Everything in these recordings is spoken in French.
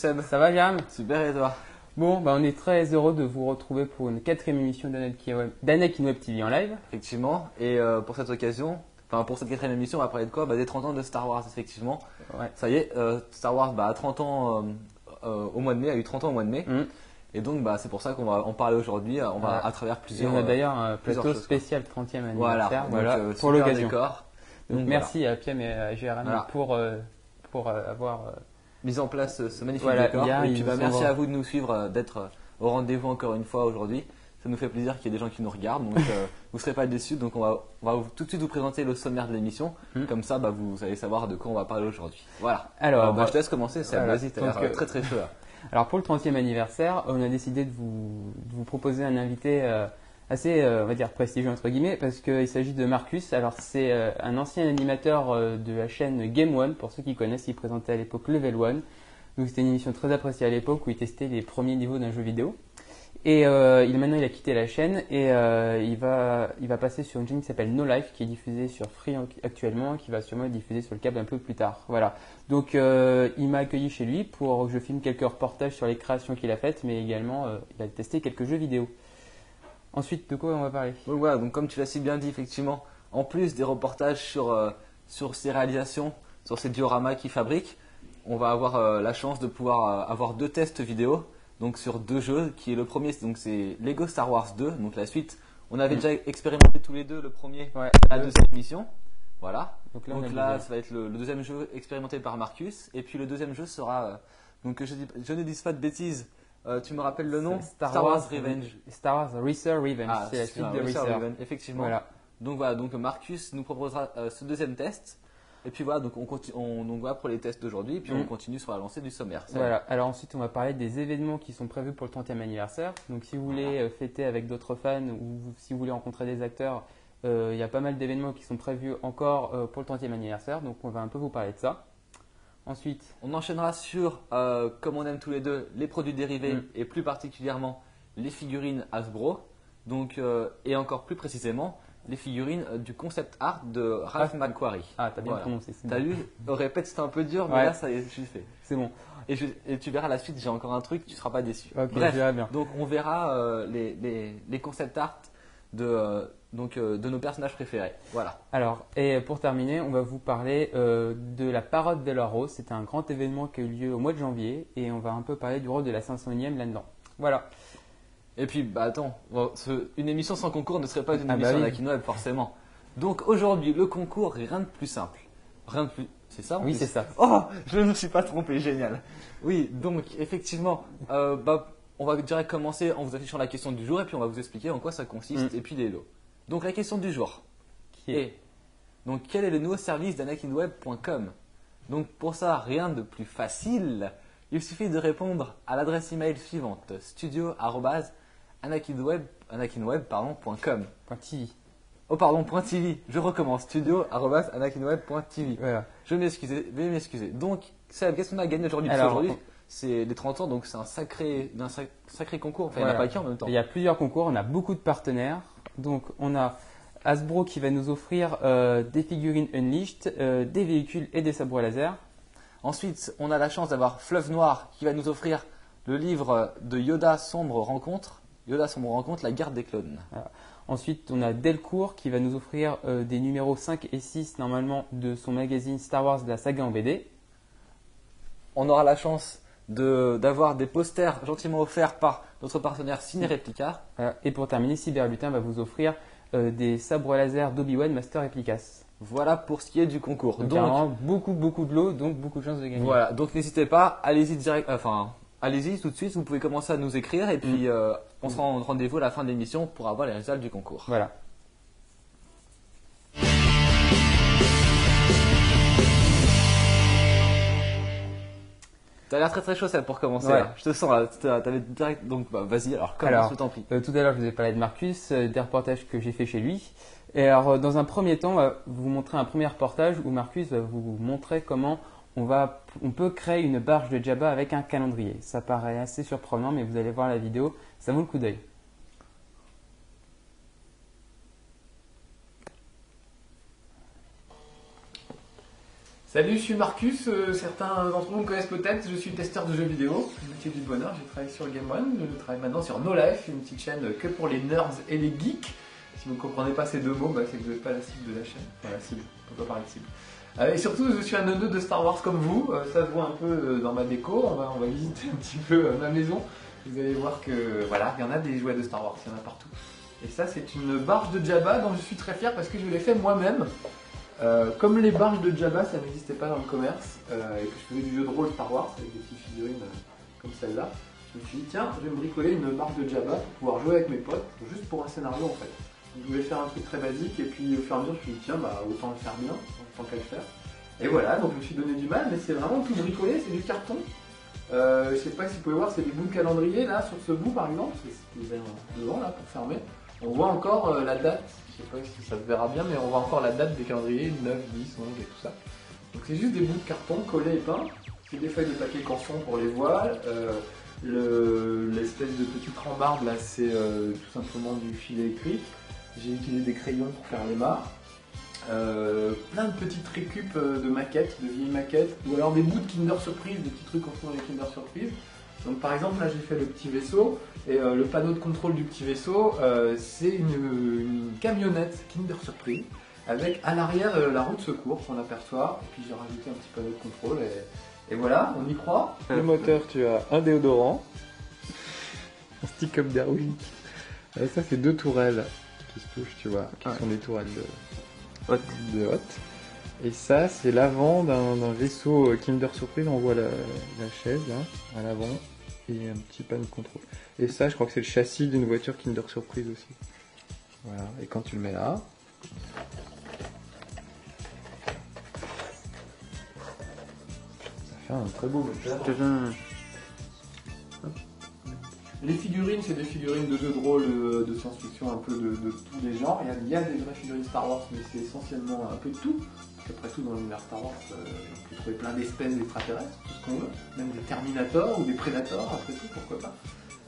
Seb. Ça va, Jam Super et toi? Bon, bah, on est très heureux de vous retrouver pour une quatrième émission d'Anakin Web, TV en live. Effectivement. Et euh, pour cette occasion, enfin pour cette quatrième émission, on va parler de quoi? Bah, Des 30 ans de Star Wars, effectivement. Ouais. Ça y est, euh, Star Wars bah, a 30 ans euh, euh, au mois de mai, a eu 30 ans au mois de mai. Mm. Et donc bah, c'est pour ça qu'on va en parler aujourd'hui. On va Voilà. à travers Et plusieurs. on a d'ailleurs un plusieurs plateau spécial 30e voilà, anniversaire voilà, euh, pour super l'occasion. décor. Donc, Donc, merci à Piem et à GRM Voilà. pour, euh, pour euh, avoir. Mise en place euh, ce magnifique Voilà, décor. et puis bah, merci à vous de nous suivre, euh, d'être euh, au rendez-vous encore une fois aujourd'hui. Ça nous fait plaisir qu'il y ait des gens qui nous regardent, donc euh, vous ne serez pas déçus. Donc on va, on va tout de suite vous présenter le sommaire de l'émission. Mm. Comme ça, bah, vous allez savoir de quoi on va parler aujourd'hui. Voilà. Alors, bah, bah, je te laisse commencer, Seb. voilà. Vas-y, t'as l'air très très chaud là. Alors pour le 30e anniversaire, on a décidé de vous, de vous proposer un invité euh, assez, euh, on va dire, prestigieux entre guillemets, parce qu'il s'agit de Marcus. Alors c'est euh, un ancien animateur euh, de la chaîne Game One, pour ceux qui connaissent, il présentait à l'époque Level One. Donc c'était une émission très appréciée à l'époque où il testait les premiers niveaux d'un jeu vidéo. Et euh, il, maintenant il a quitté la chaîne et euh, il, va, il va passer sur une chaîne qui s'appelle No Life, qui est diffusée sur Free en- actuellement, qui va sûrement être diffusée sur le câble un peu plus tard. Voilà. Donc euh, il m'a accueilli chez lui pour que je filme quelques reportages sur les créations qu'il a faites, mais également il a testé quelques jeux vidéo. Ensuite, de quoi on va parler? Donc voilà, donc comme tu l'as si bien dit, effectivement, en plus des reportages sur, euh, sur ses réalisations, sur ses dioramas qu'il fabrique, on va avoir euh, la chance de pouvoir euh, avoir deux tests vidéo, donc sur deux jeux, qui est le premier, donc c'est Lego Star Wars 2, donc la suite. On avait déjà expérimenté tous les deux le premier, Ouais. la deuxième émission. Voilà. Donc là, Donc ça va être le, le deuxième jeu expérimenté par Marcus. Et puis le deuxième jeu sera, donc je, dis, je ne dise pas de bêtises, euh, tu me rappelles le nom C'est Revenge. Star Wars Reeser Revenge, Ah, c'est la suite de. Revenge, effectivement. Voilà. Donc voilà, donc Marcus nous proposera euh, ce deuxième test. Et puis voilà, donc on continue, on, donc voilà pour les tests d'aujourd'hui, puis on Mm. continue sur la lancée du sommaire. Voilà. Alors ensuite, on va parler des événements qui sont prévus pour le 30e anniversaire. Donc si vous voulez euh, fêter avec d'autres fans ou si vous voulez rencontrer des acteurs, euh, il y a pas mal d'événements qui sont prévus encore euh, pour le 30e anniversaire. Donc on va un peu vous parler de ça. Ensuite, On enchaînera sur, euh, comme on aime tous les deux, les produits dérivés Mm. et plus particulièrement les figurines Hasbro. Donc, euh, et encore plus précisément, les figurines euh, du concept art de Ralph Ralph McQuarrie. ah t'as bien Voilà. prononcé. T'as bon. lu répète, c'était un peu dur, mais Ouais. là, ça y est, je suis fait. C'est bon. Et, je- et tu verras la suite, j'ai encore un truc, tu seras pas déçu. Bref, bien. donc on verra euh, les, les, les concept art de, donc, euh, de nos personnages préférés. Voilà. Alors, et pour terminer, on va vous parler euh, de la parade de la Rose. C'était un grand événement qui a eu lieu au mois de janvier et on va un peu parler du rôle de la 501e là-dedans. Voilà. Et puis, bah attends, bon, ce- une émission sans concours ne serait pas une Ah bah émission oui. Web, forcément. Donc aujourd'hui, le concours, rien de plus simple. Rien de plus. C'est ça en Oui, c'est ça. Oh, je ne me suis pas trompé, génial. Oui, donc effectivement, euh, bah, on va direct commencer en vous affichant la question du jour et puis on va vous expliquer en quoi ça consiste Mm. et puis les lots. Donc la question du jour Qui est donc quel est le nouveau service d'anakinweb.com Donc pour ça, rien de plus facile. Il suffit de répondre à l'adresse email suivante studio@anakinweb anakinweb pardon, point .com. Point TV. Oh pardon, point .tv. Je recommence studio@anakinweb.tv. Voilà. Je m'excuse, veuillez m'excuser. Donc, Seb, qu'est-ce qu'on a gagné aujourd'hui? Parce Alors, qu'aujourd'hui, c'est les 30 ans, donc c'est un sacré, un sac- sacré concours. Enfin, il n'y en a Voilà. pas qu'un en même temps. Il y a plusieurs concours, on a beaucoup de partenaires. Donc, on a Hasbro qui va nous offrir euh, des figurines Unleashed, euh, des véhicules et des sabres laser. Ensuite, on a la chance d'avoir Fleuve Noir qui va nous offrir le livre de Yoda Sombre Rencontre. Yoda Sombre Rencontre, la garde des clones. Ensuite, on a Delcourt qui va nous offrir euh, des numéros 5 et 6 normalement de son magazine Star Wars de la saga en BD. On aura la chance de- d'avoir des posters gentiment offerts par notre partenaire Ciné Replica. Voilà. Et pour terminer, Cyberlutin va vous offrir euh, des sabres laser d'Obi-Wan Master Efficace. Voilà pour ce qui est du concours. Donc, beaucoup, beaucoup de lots, donc beaucoup de chances de gagner. Voilà, donc n'hésitez pas, allez-y direct, enfin, allez-y tout de suite, vous pouvez commencer à nous écrire et puis euh, on se rend rendez-vous à la fin de l'émission pour avoir les résultats du concours. Voilà. T'as l'air très très chaud pour commencer. Ouais. là. Je te sens là, t'avais direct, donc bah, vas-y, alors commence, t'en prie. Euh, tout à l'heure, je vous ai parlé de Marcus, euh, des reportages que j'ai fait chez lui. Et alors, euh, dans un premier temps, on va vous montrer un premier reportage où Marcus va vous montrer comment on, va, on peut créer une barge de Jabba avec un calendrier. Ça paraît assez surprenant, mais vous allez voir la vidéo, ça vaut le coup d'œil. Salut, je suis Marcus. euh, certains d'entre vous me connaissent peut-être. Je suis testeur de jeux vidéo, métier du bonheur. J'ai travaillé sur Game One. Je travaille maintenant sur No Life, une petite chaîne que pour les nerds et les geeks. Si vous ne comprenez pas ces deux mots, bah, c'est que vous n'êtes pas la cible de la chaîne. Enfin, la cible, pas parler de cible. Euh, et surtout, je suis un neuneu de Star Wars comme vous. Euh, ça se voit un peu dans ma déco. On va, on va visiter un petit peu ma maison. Vous allez voir que voilà, il y en a des jouets de Star Wars, il y en a partout. Et ça, c'est une barge de Jabba dont je suis très fier parce que je l'ai fait moi-même. Euh, comme les barges de Jabba, ça n'existait pas dans le commerce, euh, et que je faisais du jeu de rôle Star Wars avec des petites figurines euh, comme celle-là, je me suis dit, tiens, je vais me bricoler une barge de Jabba pour pouvoir jouer avec mes potes, juste pour un scénario en fait. Je voulais faire un truc très basique, et puis au fur et à mesure, je me suis dit, tiens, bah, autant le faire bien, autant qu'à le faire. Et voilà, donc je me suis donné du mal, mais c'est vraiment tout bricolé, c'est du carton. Je sais pas si vous pouvez voir, c'est des bouts de calendrier là, sur ce bout par exemple, c'est c'est ouvert devant là pour fermer. On voit encore euh, la date, je sais pas si ça se verra bien, mais on voit encore la date des calendriers, 9, 10, 11 et tout ça. Donc c'est juste des bouts de carton collés et peints. C'est des feuilles de papier canson pour les voiles. Euh, le- L'espèce de petite rambarde là, c'est euh, tout simplement du fil électrique. J'ai utilisé des crayons pour faire les mares. Euh, plein de petites récup euh, de maquettes, de vieilles maquettes, ou alors des bouts de Kinder Surprise, des petits trucs fait dans les Kinder Surprise. Donc par exemple là j'ai fait le petit vaisseau et euh, le panneau de contrôle du petit vaisseau euh, c'est une, une camionnette Kinder Surprise avec à l'arrière euh, la roue de secours qu'on aperçoit et puis j'ai rajouté un petit panneau de contrôle et, et voilà on y croit. Le moteur tu as un déodorant, un stick-up d'Airwick, et ça c'est deux tourelles qui se touchent tu vois, qui Ouais. sont des tourelles de Haute. de haute. Et ça, c'est l'avant d'un vaisseau Kinder Surprise. On voit la, la chaise là, à l'avant, et un petit panneau de contrôle. Et ça, je crois que c'est le châssis d'une voiture Kinder Surprise aussi. Voilà. Et quand tu le mets là, ça fait un très beau moteur. Les figurines, c'est des figurines de jeux de rôle euh, de science-fiction, un peu de, de tous les genres. Il y, a, il y a des vraies figurines Star Wars, mais c'est essentiellement un peu de tout. Parce qu'après tout, dans l'univers Star Wars, euh, on peut trouver plein d'espèces d'extraterrestres, tout ce qu'on veut. Même des Terminators ou des Predators, après tout, pourquoi pas.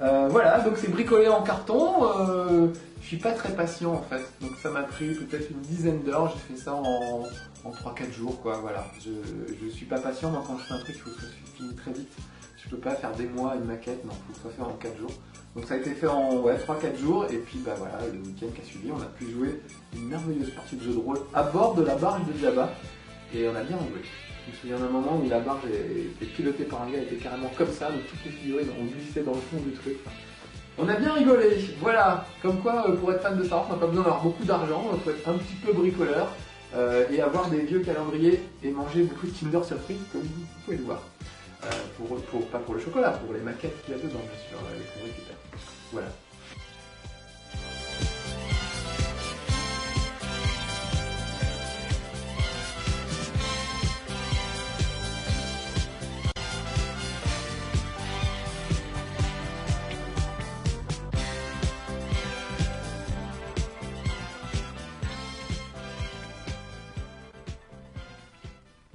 Euh, voilà, donc c'est bricolé en carton. Euh, je suis pas très patient en fait, donc ça m'a pris peut-être une dizaine d'heures. J'ai fait ça en, en 3-4 jours, quoi. Voilà, je, je suis pas patient. Moi, quand je fais un truc, il faut que ça se finisse très vite. Je peux pas faire des mois une maquette, non, il faut que ça soit fait en 4 jours. Donc ça a été fait en ouais, 3-4 jours, et puis bah voilà, le week-end qui a suivi, on a pu jouer une merveilleuse partie de jeu de rôle à bord de la barge de Jabba, et on a bien joué. Je me souviens d'un moment où la barge était pilotée par un gars, elle était carrément comme ça, donc toutes les figurines ont glissé dans le fond du truc. On a bien rigolé, voilà. Comme quoi, euh, pour être fan de Star Wars, on n'a pas besoin d'avoir beaucoup d'argent, il faut être un petit peu bricoleur, euh, et avoir des vieux calendriers, et manger beaucoup de Kinder Surprise, comme vous pouvez le voir. Euh, pour, pas pour le chocolat, pour les maquettes qu'il y a dedans, bien sûr, les qu'on récupère. Voilà.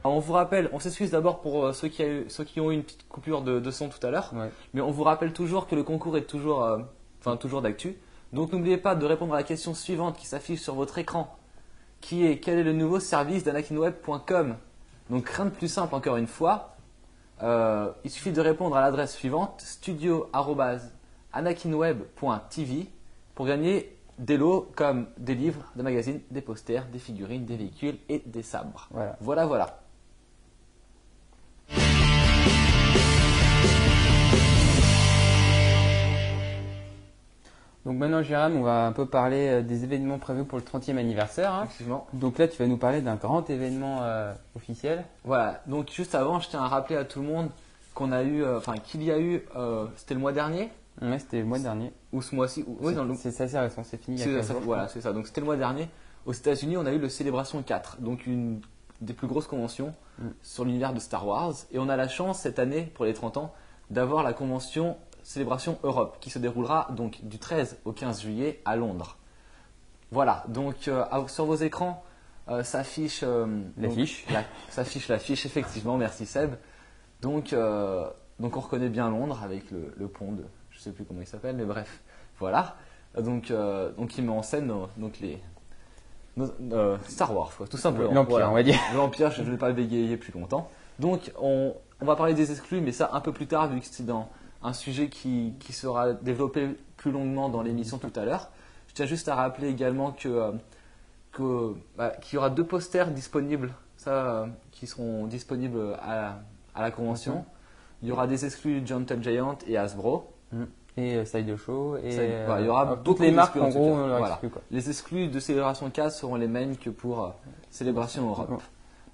Alors, on vous rappelle, on s'excuse d'abord pour euh, ceux qui, a eu- ceux qui ont eu une petite coupure de, de son tout à l'heure, Ouais. mais on vous rappelle toujours que le concours est toujours, euh, enfin toujours d'actu. Donc n'oubliez pas de répondre à la question suivante qui s'affiche sur votre écran, qui est quel est le nouveau service d'anakinweb.com Donc rien de plus simple encore une fois. Euh, il suffit de répondre à l'adresse suivante studio@anakinweb.tv pour gagner des lots comme des livres, des magazines, des posters, des figurines, des véhicules et des sabres. Voilà. Voilà, voilà. Donc maintenant, Jérôme, on va un peu parler euh, des événements prévus pour le 30e anniversaire. hein. Donc là, tu vas nous parler d'un grand événement euh, officiel. Voilà, donc juste avant, je tiens à rappeler à tout le monde qu'on a eu, euh, enfin qu'il y a eu, euh, c'était le mois dernier Ouais, c'était le mois dernier. ou ce mois-ci ou- Oui, C'est- dans le- c'est assez récent, c'est fini il y a c'est 15 ça, jours, voilà, c'est ça. Donc c'était le mois dernier. Aux États-Unis, on a eu le Célébration 4, donc une des plus grosses conventions Mm. sur l'univers de Star Wars. Et on a la chance cette année, pour les 30 ans, d'avoir la convention Célébration Europe, qui se déroulera donc du 13 au 15 juillet à Londres. Voilà, donc euh, sur vos écrans euh, s'affiche euh, L'affiche. la- s'affiche l'affiche, effectivement, merci Seb. Donc, euh, donc on reconnaît bien Londres avec le, le pont de, je sais plus comment il s'appelle, mais bref, voilà. Donc, donc il met en scène donc les, euh, Star Wars, quoi, tout simplement. L'Empire, Voilà. on va dire. L'Empire, je ne vais pas bégayer plus longtemps. Donc, on, on va parler des exclus, mais ça un peu plus tard, vu que c'est dans un sujet qui, qui sera développé plus longuement dans l'émission tout à l'heure. Je tiens juste à rappeler également que, euh, que, bah, qu'il y aura deux posters disponibles, ça, euh, qui seront disponibles à, la- à la convention. Il y aura des exclus Gentle Giant et Hasbro. Et euh. Et Ça, euh, voilà, il y aura toutes les marques, en gros, Voilà. Les exclus de Célébration 4 seront les mêmes que pour euh, Célébration Europe.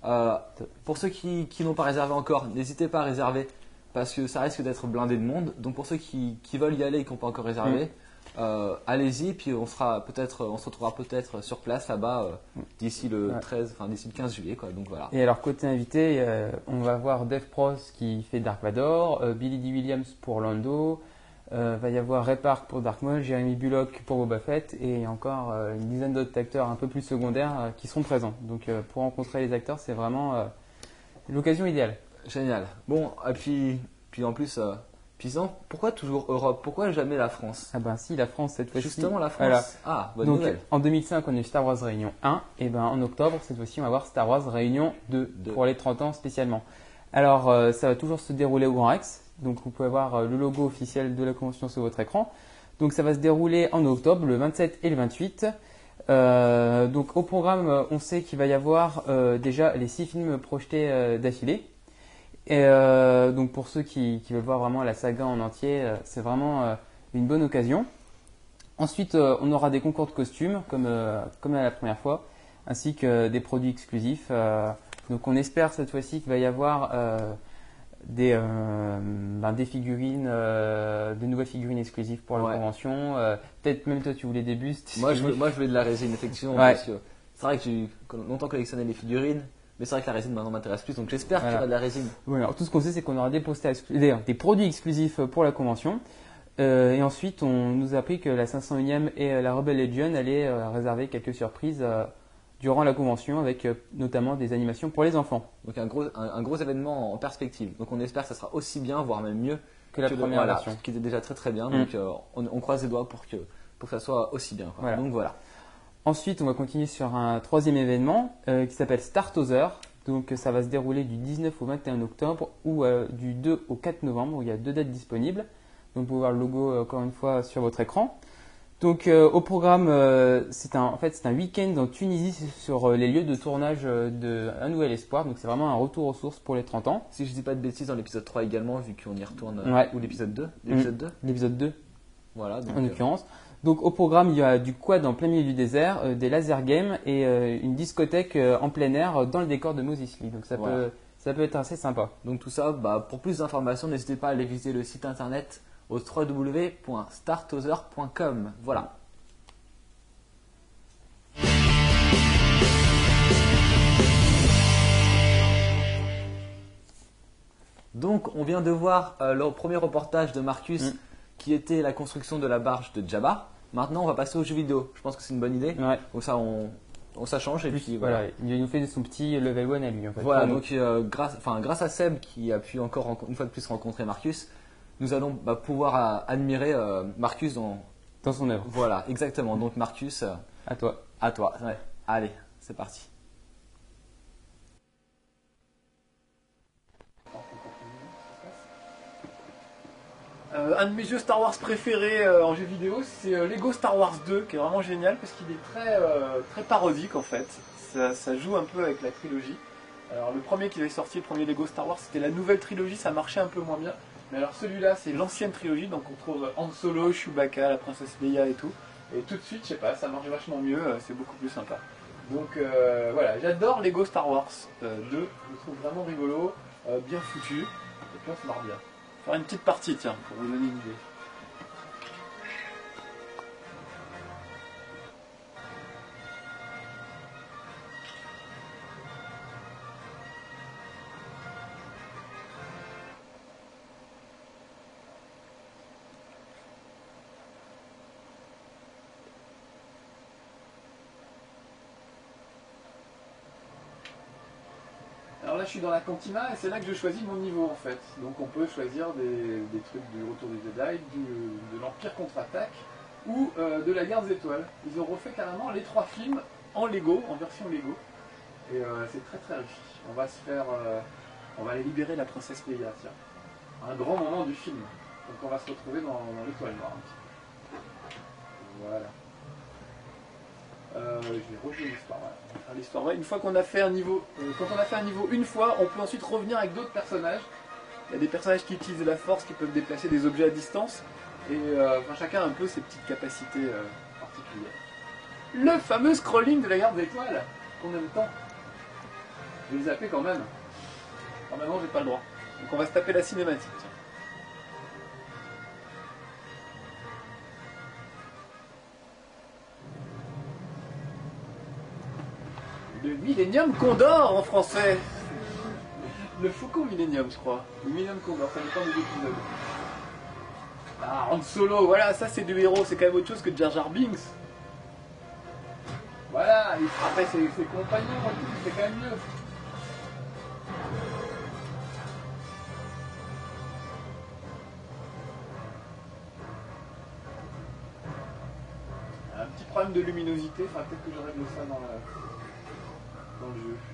Euh, pour ceux qui, qui n'ont pas réservé encore, n'hésitez pas à réserver parce que ça risque d'être blindé de monde. Donc pour ceux qui, qui veulent y aller et qui n'ont pas encore réservé, euh, allez-y. Puis on sera peut-être, on se retrouvera peut-être sur place là-bas euh, d'ici le Ouais. 13, enfin d'ici le 15 juillet. Quoi. Donc voilà. Et alors, côté invité, euh, on va voir Dave Pros qui fait Dark Vador, Billy D. Williams pour Lando, va y avoir Ray Park pour Dark Maul, Jeremy Bullock pour Boba Fett, et encore une dizaine d'autres acteurs un peu plus secondaires qui seront présents. Donc, pour rencontrer les acteurs, c'est vraiment l'occasion idéale. Génial. Bon, et puis, puis en plus, euh, pourquoi toujours Europe? Pourquoi jamais la France? Ah ben si, la France cette fois-ci. Justement la France. Voilà. Ah, bonne Donc nouvelle. en 2005, on a eu Star Wars Réunion 1, et ben en octobre, cette fois-ci, on va voir Star Wars Réunion 2, Deux. pour les 30 ans spécialement. Alors, euh, ça va toujours se dérouler au Grand Rex, donc vous pouvez voir euh, le logo officiel de la convention sur votre écran. Donc ça va se dérouler en octobre, le 27 et le 28. Euh, donc au programme, on sait qu'il va y avoir déjà les six films projetés d'affilée. Et euh, donc pour ceux qui, qui veulent voir vraiment la saga en entier, euh, c'est vraiment euh, une bonne occasion. Ensuite, on aura des concours de costumes, comme, comme à la première fois, ainsi que des produits exclusifs. donc on espère cette fois-ci qu'il va y avoir des, euh, ben, des figurines, euh, de nouvelles figurines exclusives pour la Ouais. convention. euh, Peut-être même toi tu voulais des bustes. Moi je, veux, moi, je voulais de la résine, effectivement. Ouais. Parce que c'est vrai que j'ai longtemps collectionné les figurines, mais c'est vrai que la résine maintenant m'intéresse plus, donc j'espère qu'il y Voilà. aura de la résine. Voilà, alors tout ce qu'on sait, c'est qu'on aura des, posters des, produits exclusifs pour la convention. Euh, et ensuite, on nous a appris que la 501e et euh, la Rebel Legion allaient euh, réserver quelques surprises euh, durant la convention, avec euh, notamment des animations pour les enfants Donc un gros, un, un gros événement en perspective. Donc on espère que ça sera aussi bien, voire même mieux que la que première voilà, version. qui était déjà très très bien. Mm. Donc euh, on, on croise les doigts pour que, pour que ça soit aussi bien. quoi. Voilà. Donc voilà. Ensuite, on va continuer sur un troisième événement euh, qui s'appelle Startozer. Donc, ça va se dérouler du 19 au 21 octobre ou euh, du 2 au 4 novembre, où il y a deux dates disponibles. Donc, vous pouvez voir le logo euh, encore une fois sur votre écran. Donc, euh, au programme, c'est un, en fait, c'est un week-end en Tunisie sur les lieux de tournage de Un Nouvel Espoir. Donc, c'est vraiment un retour aux sources pour les 30 ans. Si je dis pas de bêtises dans l'épisode 3 également, vu qu'on y retourne. Ouais. Ou l'épisode 2. L'épisode 2 L'épisode 2, Voilà. Donc, en l'occurrence. Donc au programme, il y a du quad en plein milieu du désert, euh, des laser games et euh, une discothèque euh, en plein air dans le décor de Moses. Donc ça, Voilà. peut, ça peut être assez sympa. Donc tout ça, bah, pour plus d'informations, n'hésitez pas à aller visiter le site internet au www.startozer.com. Voilà. Donc on vient de voir le premier reportage de Marcus Mm. qui était la construction de la barge de Jabba. Maintenant on va passer aux jeux vidéo. Je pense que c'est une bonne idée. Ouais. Donc ça on, on ça change et puis voilà. Voilà, il nous fait son petit level 1 à lui. En fait, Voilà, donc euh, grâce, enfin, grâce à Seb qui a pu encore une fois de plus rencontrer Marcus, nous allons bah, pouvoir euh, admirer euh, Marcus dans. dans son œuvre. Voilà, exactement. Donc Marcus, euh, À toi. à toi. Ouais. Allez, c'est parti. Euh, un de mes jeux Star Wars préférés euh, en jeu vidéo, c'est euh, Lego Star Wars 2, qui est vraiment génial parce qu'il est très, très parodique en fait. Ça, ça joue un peu avec la trilogie. Alors le premier qui est sorti, le premier Lego Star Wars, c'était la nouvelle trilogie, ça marchait un peu moins bien. Mais alors celui-là, c'est l'ancienne trilogie, donc on trouve Han Solo, Chewbacca, la princesse Leia et tout. Et tout de suite, je sais pas, ça marche vachement mieux, c'est beaucoup plus sympa. Donc voilà, j'adore Lego Star Wars euh, 2, je le trouve vraiment rigolo, bien foutu, et puis on se marre bien. Faire une petite partie, tiens, pour vous donner une idée. Là, je suis dans la cantina et c'est là que je choisis mon niveau en fait. Donc on peut choisir des, trucs du Retour du Jedi, de l'Empire contre-attaque ou euh, de la Guerre des Étoiles. Ils ont refait carrément les trois films en Lego, en version Lego. Et euh, c'est très très riche. On va se faire. euh, on va aller libérer la princesse Leia, tiens. Un grand moment du film. Donc on va se retrouver dans, dans l'étoile noire. Voilà. Euh, je vais rejouer l'histoire. l'histoire. Une fois qu'on a fait un niveau. euh, quand on a fait un niveau une fois, on peut ensuite revenir avec d'autres personnages. Il y a des personnages qui utilisent la force, qui peuvent déplacer des objets à distance. Et euh, chacun a un peu ses petites capacités euh, particulières. Le fameux scrolling de la garde des étoiles qu'on aime tant. Je vais le zapper quand même. Normalement, j'ai pas le droit. Donc on va se taper la cinématique. Le Millennium Condor en français. Le Faucon Millennium, je crois. Le Millennium Condor, ça dépend des épisodes. Ah, Han Solo, voilà, ça c'est du héros, c'est quand même autre chose que Jar Jar Binks. Voilà, il frappait ses, ses compagnons et tout, c'est quand même mieux. Un petit problème de luminosité, enfin peut-être que je règle ça dans, la- dans le.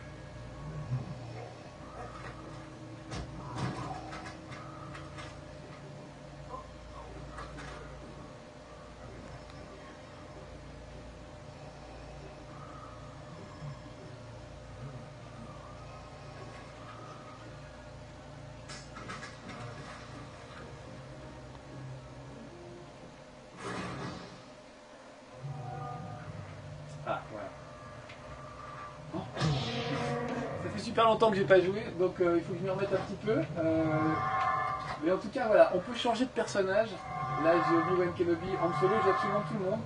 Super longtemps que j'ai pas joué, donc euh, il faut que je m'y remette un petit peu. Euh, mais en tout cas, voilà, on peut changer de personnage. Là, j'ai Obi-Wan Kenobi en solo, j'ai absolument tout le monde.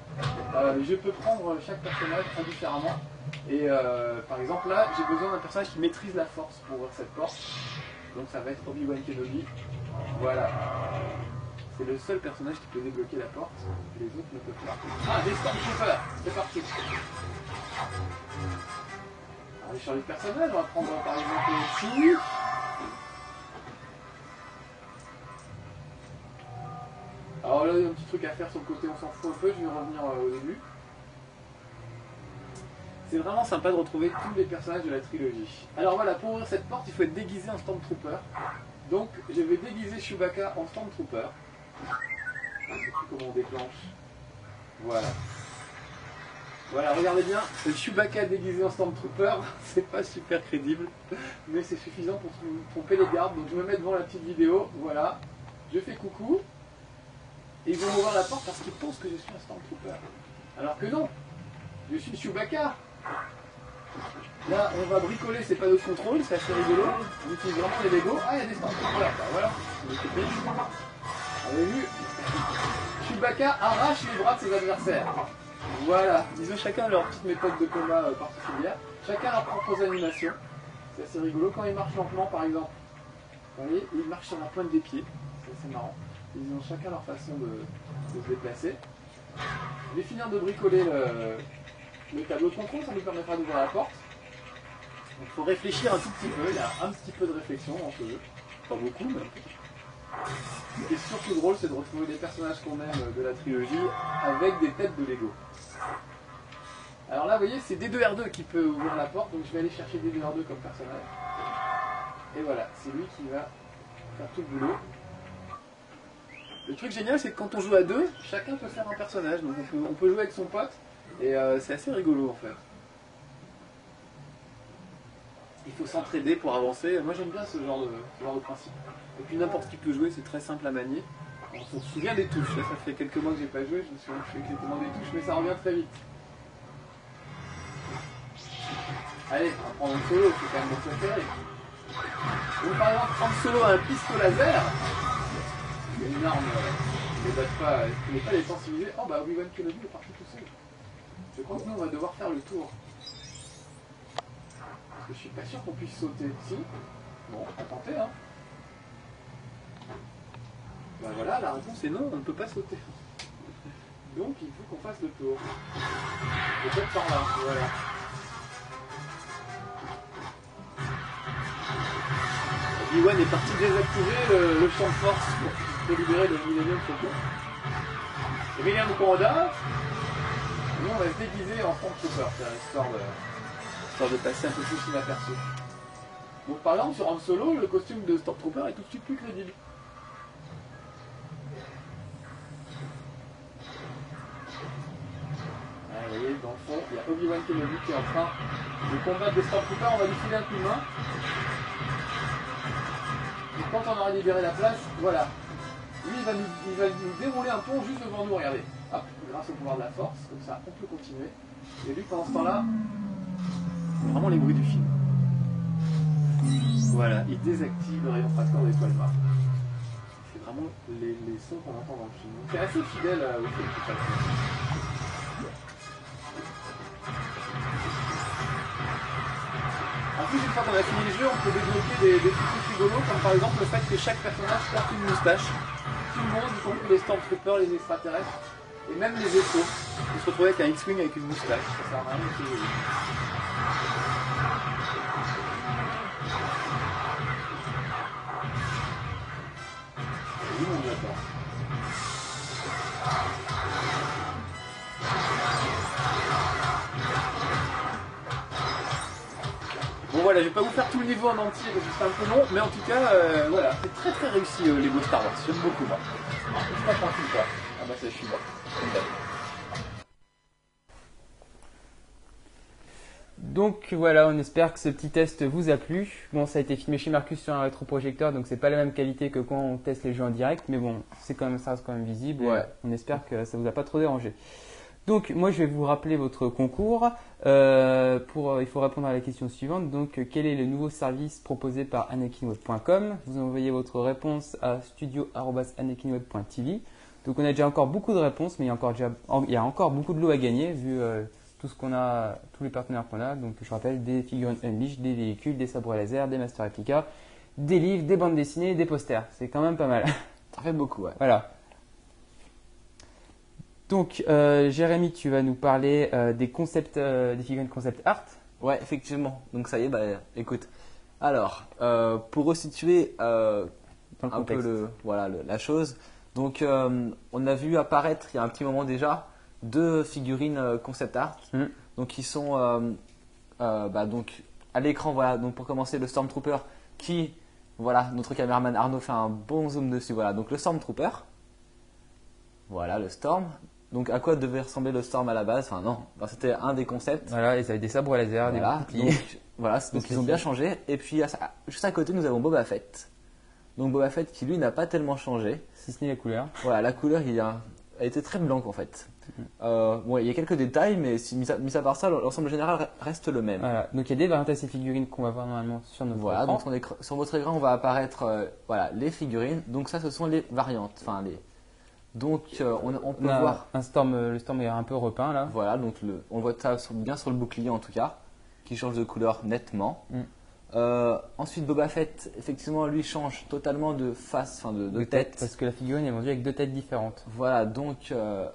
Euh, je peux prendre chaque personnage indifféremment. Et par exemple, là, j'ai besoin d'un personnage qui maîtrise la force pour ouvrir cette porte. Donc ça va être Obi-Wan Kenobi. Voilà. C'est le seul personnage qui peut débloquer la porte. Les autres ne peuvent pas. Ah, des Stormtroopers C'est parti va changer de personnage, on va prendre par exemple ici. Alors là, il y a un petit truc à faire sur le côté, on s'en fout un peu, je vais revenir euh, au début. C'est vraiment sympa de retrouver tous les personnages de la trilogie. Alors voilà, pour ouvrir cette porte, il faut être déguisé en Stormtrooper. Donc, je vais déguiser Chewbacca en Stormtrooper. Je sais plus comment on déclenche. Voilà. Voilà, regardez bien, le Chewbacca déguisé en Stormtrooper, c'est pas super crédible, mais c'est suffisant pour tromper les gardes. Donc je me mets devant la petite vidéo, voilà, je fais coucou, et ils vont m'ouvrir la porte parce qu'ils pensent que je suis un Stormtrooper. Alors que non, je suis Chewbacca. Là, on va bricoler ces panneaux de contrôle, c'est assez rigolo. On utilise vraiment les Lego. Ah, il y a des Stormtroopers, bah voilà. Vous avez vu Chewbacca arrache les bras de ses adversaires. Voilà, ils ont chacun leur petite méthode de combat euh, particulière, chacun leurs propres animations. C'est assez rigolo quand ils marchent lentement par exemple. Vous voyez, ils marchent sur la pointe des pieds, c'est assez marrant. Ils ont chacun leur façon de, se déplacer. Je vais finir de bricoler le, le tableau de contrôle, ça nous permettra d'ouvrir la porte. Donc il faut réfléchir un tout petit peu, il y a un petit peu de réflexion dans ce jeu. Pas beaucoup, mais. Ce qui est surtout drôle, c'est de retrouver des personnages qu'on aime de la trilogie avec des têtes de Lego. Alors là, vous voyez, c'est D2R2 qui peut ouvrir la porte, donc je vais aller chercher D2R2 comme personnage. Et voilà, c'est lui qui va faire tout le boulot. Le truc génial, c'est que quand on joue à deux, chacun peut faire un personnage, donc on peut, jouer avec son pote, et euh, c'est assez rigolo en fait. Il faut s'entraider pour avancer. Moi j'aime bien ce genre de, genre de principe. Et puis n'importe qui peut jouer, c'est très simple à manier. On se souvient des touches, là, ça fait quelques mois que j'ai pas joué, je me souviens exactement des touches, mais ça revient très vite. Allez, on va prendre un solo, c'est quand même mon préféré. Donc par exemple, prendre solo un pistolet laser, c'est une arme, euh, ne batte pas, n'est pas les sensibiliser. Oh bah Obi-Wan Kenobi est parti tout seul. Je crois que nous on va devoir faire le tour. Parce que je suis pas sûr qu'on puisse sauter. Si Bon, on va tenter hein. Bah voilà, la réponse est non, on ne peut pas sauter. Donc il faut qu'on fasse le tour. Peut-être par là, voilà. Obi-Wan est parti désactiver le, champ de force pour, libérer le Millennium Falcon. Le Millennium Commandant, Nous, on va se déguiser en Stormtrooper, histoire de, histoire de passer un peu plus inaperçu. Donc par exemple, sur Han Solo, le costume de Stormtrooper est tout de suite plus crédible. Ah, vous voyez, dans le fond, il y a Obi-Wan Kenobi qui est en train de combattre des Stormtroopers. On va lui filer un coup de main. Quand on aura libéré la place, voilà. Lui, il va nous, il va nous dérouler un pont juste devant nous, regardez. Hop, grâce au pouvoir de la force, comme ça, on peut continuer. Et lui, pendant ce temps-là, vraiment les bruits du film. Voilà, il désactive le rayon tracteur des poils noirs. C'est vraiment les, les sons qu'on entend dans le film. C'est assez fidèle euh, au film, une fois qu'on a fini le jeu, on peut débloquer des, des trucs rigolos, comme par exemple le fait que chaque personnage porte une moustache. Tout le monde, y compris les Stormtroopers, les extraterrestres, et même les vaisseaux. On se retrouve avec un X-Wing avec une moustache. Ça sert à rien, joli. Oui, on voilà, je vais pas vous faire tout le niveau en entier parce que c'est un peu long, mais en tout cas, euh, voilà, c'est très très réussi euh, les Lego Star Wars, j'aime beaucoup moi. Je suis pas tranquille quoi. Ah bah ça je suis d'hab. Donc voilà, on espère que ce petit test vous a plu. Bon, ça a été filmé chez Marcus sur un rétroprojecteur, donc c'est pas la même qualité que quand on teste les jeux en direct, mais bon, c'est quand même ça reste quand même visible. et Ouais. On espère que ça vous a pas trop dérangé. Donc moi je vais vous rappeler votre concours. Euh, pour, il faut répondre à la question suivante. Donc euh, quel est le nouveau service proposé par anakinweb.com Vous envoyez votre réponse à studio@anakinweb.tv. Donc on a déjà encore beaucoup de réponses, mais il y a encore, déjà, il y a encore beaucoup de lots à gagner vu euh, tout ce qu'on a, tous les partenaires qu'on a. Donc je rappelle des figurines Unleash, des véhicules, des sabres laser, des Master Replica, des livres, des bandes dessinées, des posters. C'est quand même pas mal. Ça fait beaucoup, ouais. voilà. Donc euh, Jérémy, tu vas nous parler euh, des concepts, euh, des figurines concept art. Ouais, effectivement. Donc ça y est, bah écoute. Alors, pour resituer un peu le, voilà, le- la chose, donc on a vu apparaître il y a un petit moment déjà deux figurines concept art, Mm. donc qui sont bah, donc à l'écran. Voilà, donc pour commencer le Stormtrooper qui, voilà, notre caméraman Arnaud fait un bon zoom dessus. Voilà, donc le Stormtrooper. Voilà le Storm. Donc à quoi devait ressembler le Storm à la base? Enfin non, Enfin, c'était un des concepts. Voilà, et ça avait des sabres laser, Voilà, des boucliers. donc, voilà, donc ils ont bien changé. Et puis à juste à côté, nous avons Boba Fett. Donc Boba Fett qui lui n'a pas tellement changé. si ce n'est la couleur. Voilà, la couleur il a, a été très blanc en fait. Mhm. Euh, bon, il y a quelques détails, mais si, mis, à, mis à part ça, l'ensemble général re- reste le même. Voilà. Donc il y a des variantes ces figurines qu'on va voir normalement sur notre Voilà, écran. donc on est- sur votre écran, on va apparaître euh, voilà, les figurines. Donc ça, ce sont les variantes. Enfin, les... Donc euh, on, on peut On voir. un storm, euh, le storm est un peu repeint là. Voilà, donc le, on voit ça sur- bien sur le bouclier en tout cas, qui change de couleur nettement. Mm. Euh, ensuite, Boba Fett, effectivement, lui change totalement de face, enfin de, de tête. Parce que la figurine est vendue avec deux têtes différentes. Voilà, donc euh,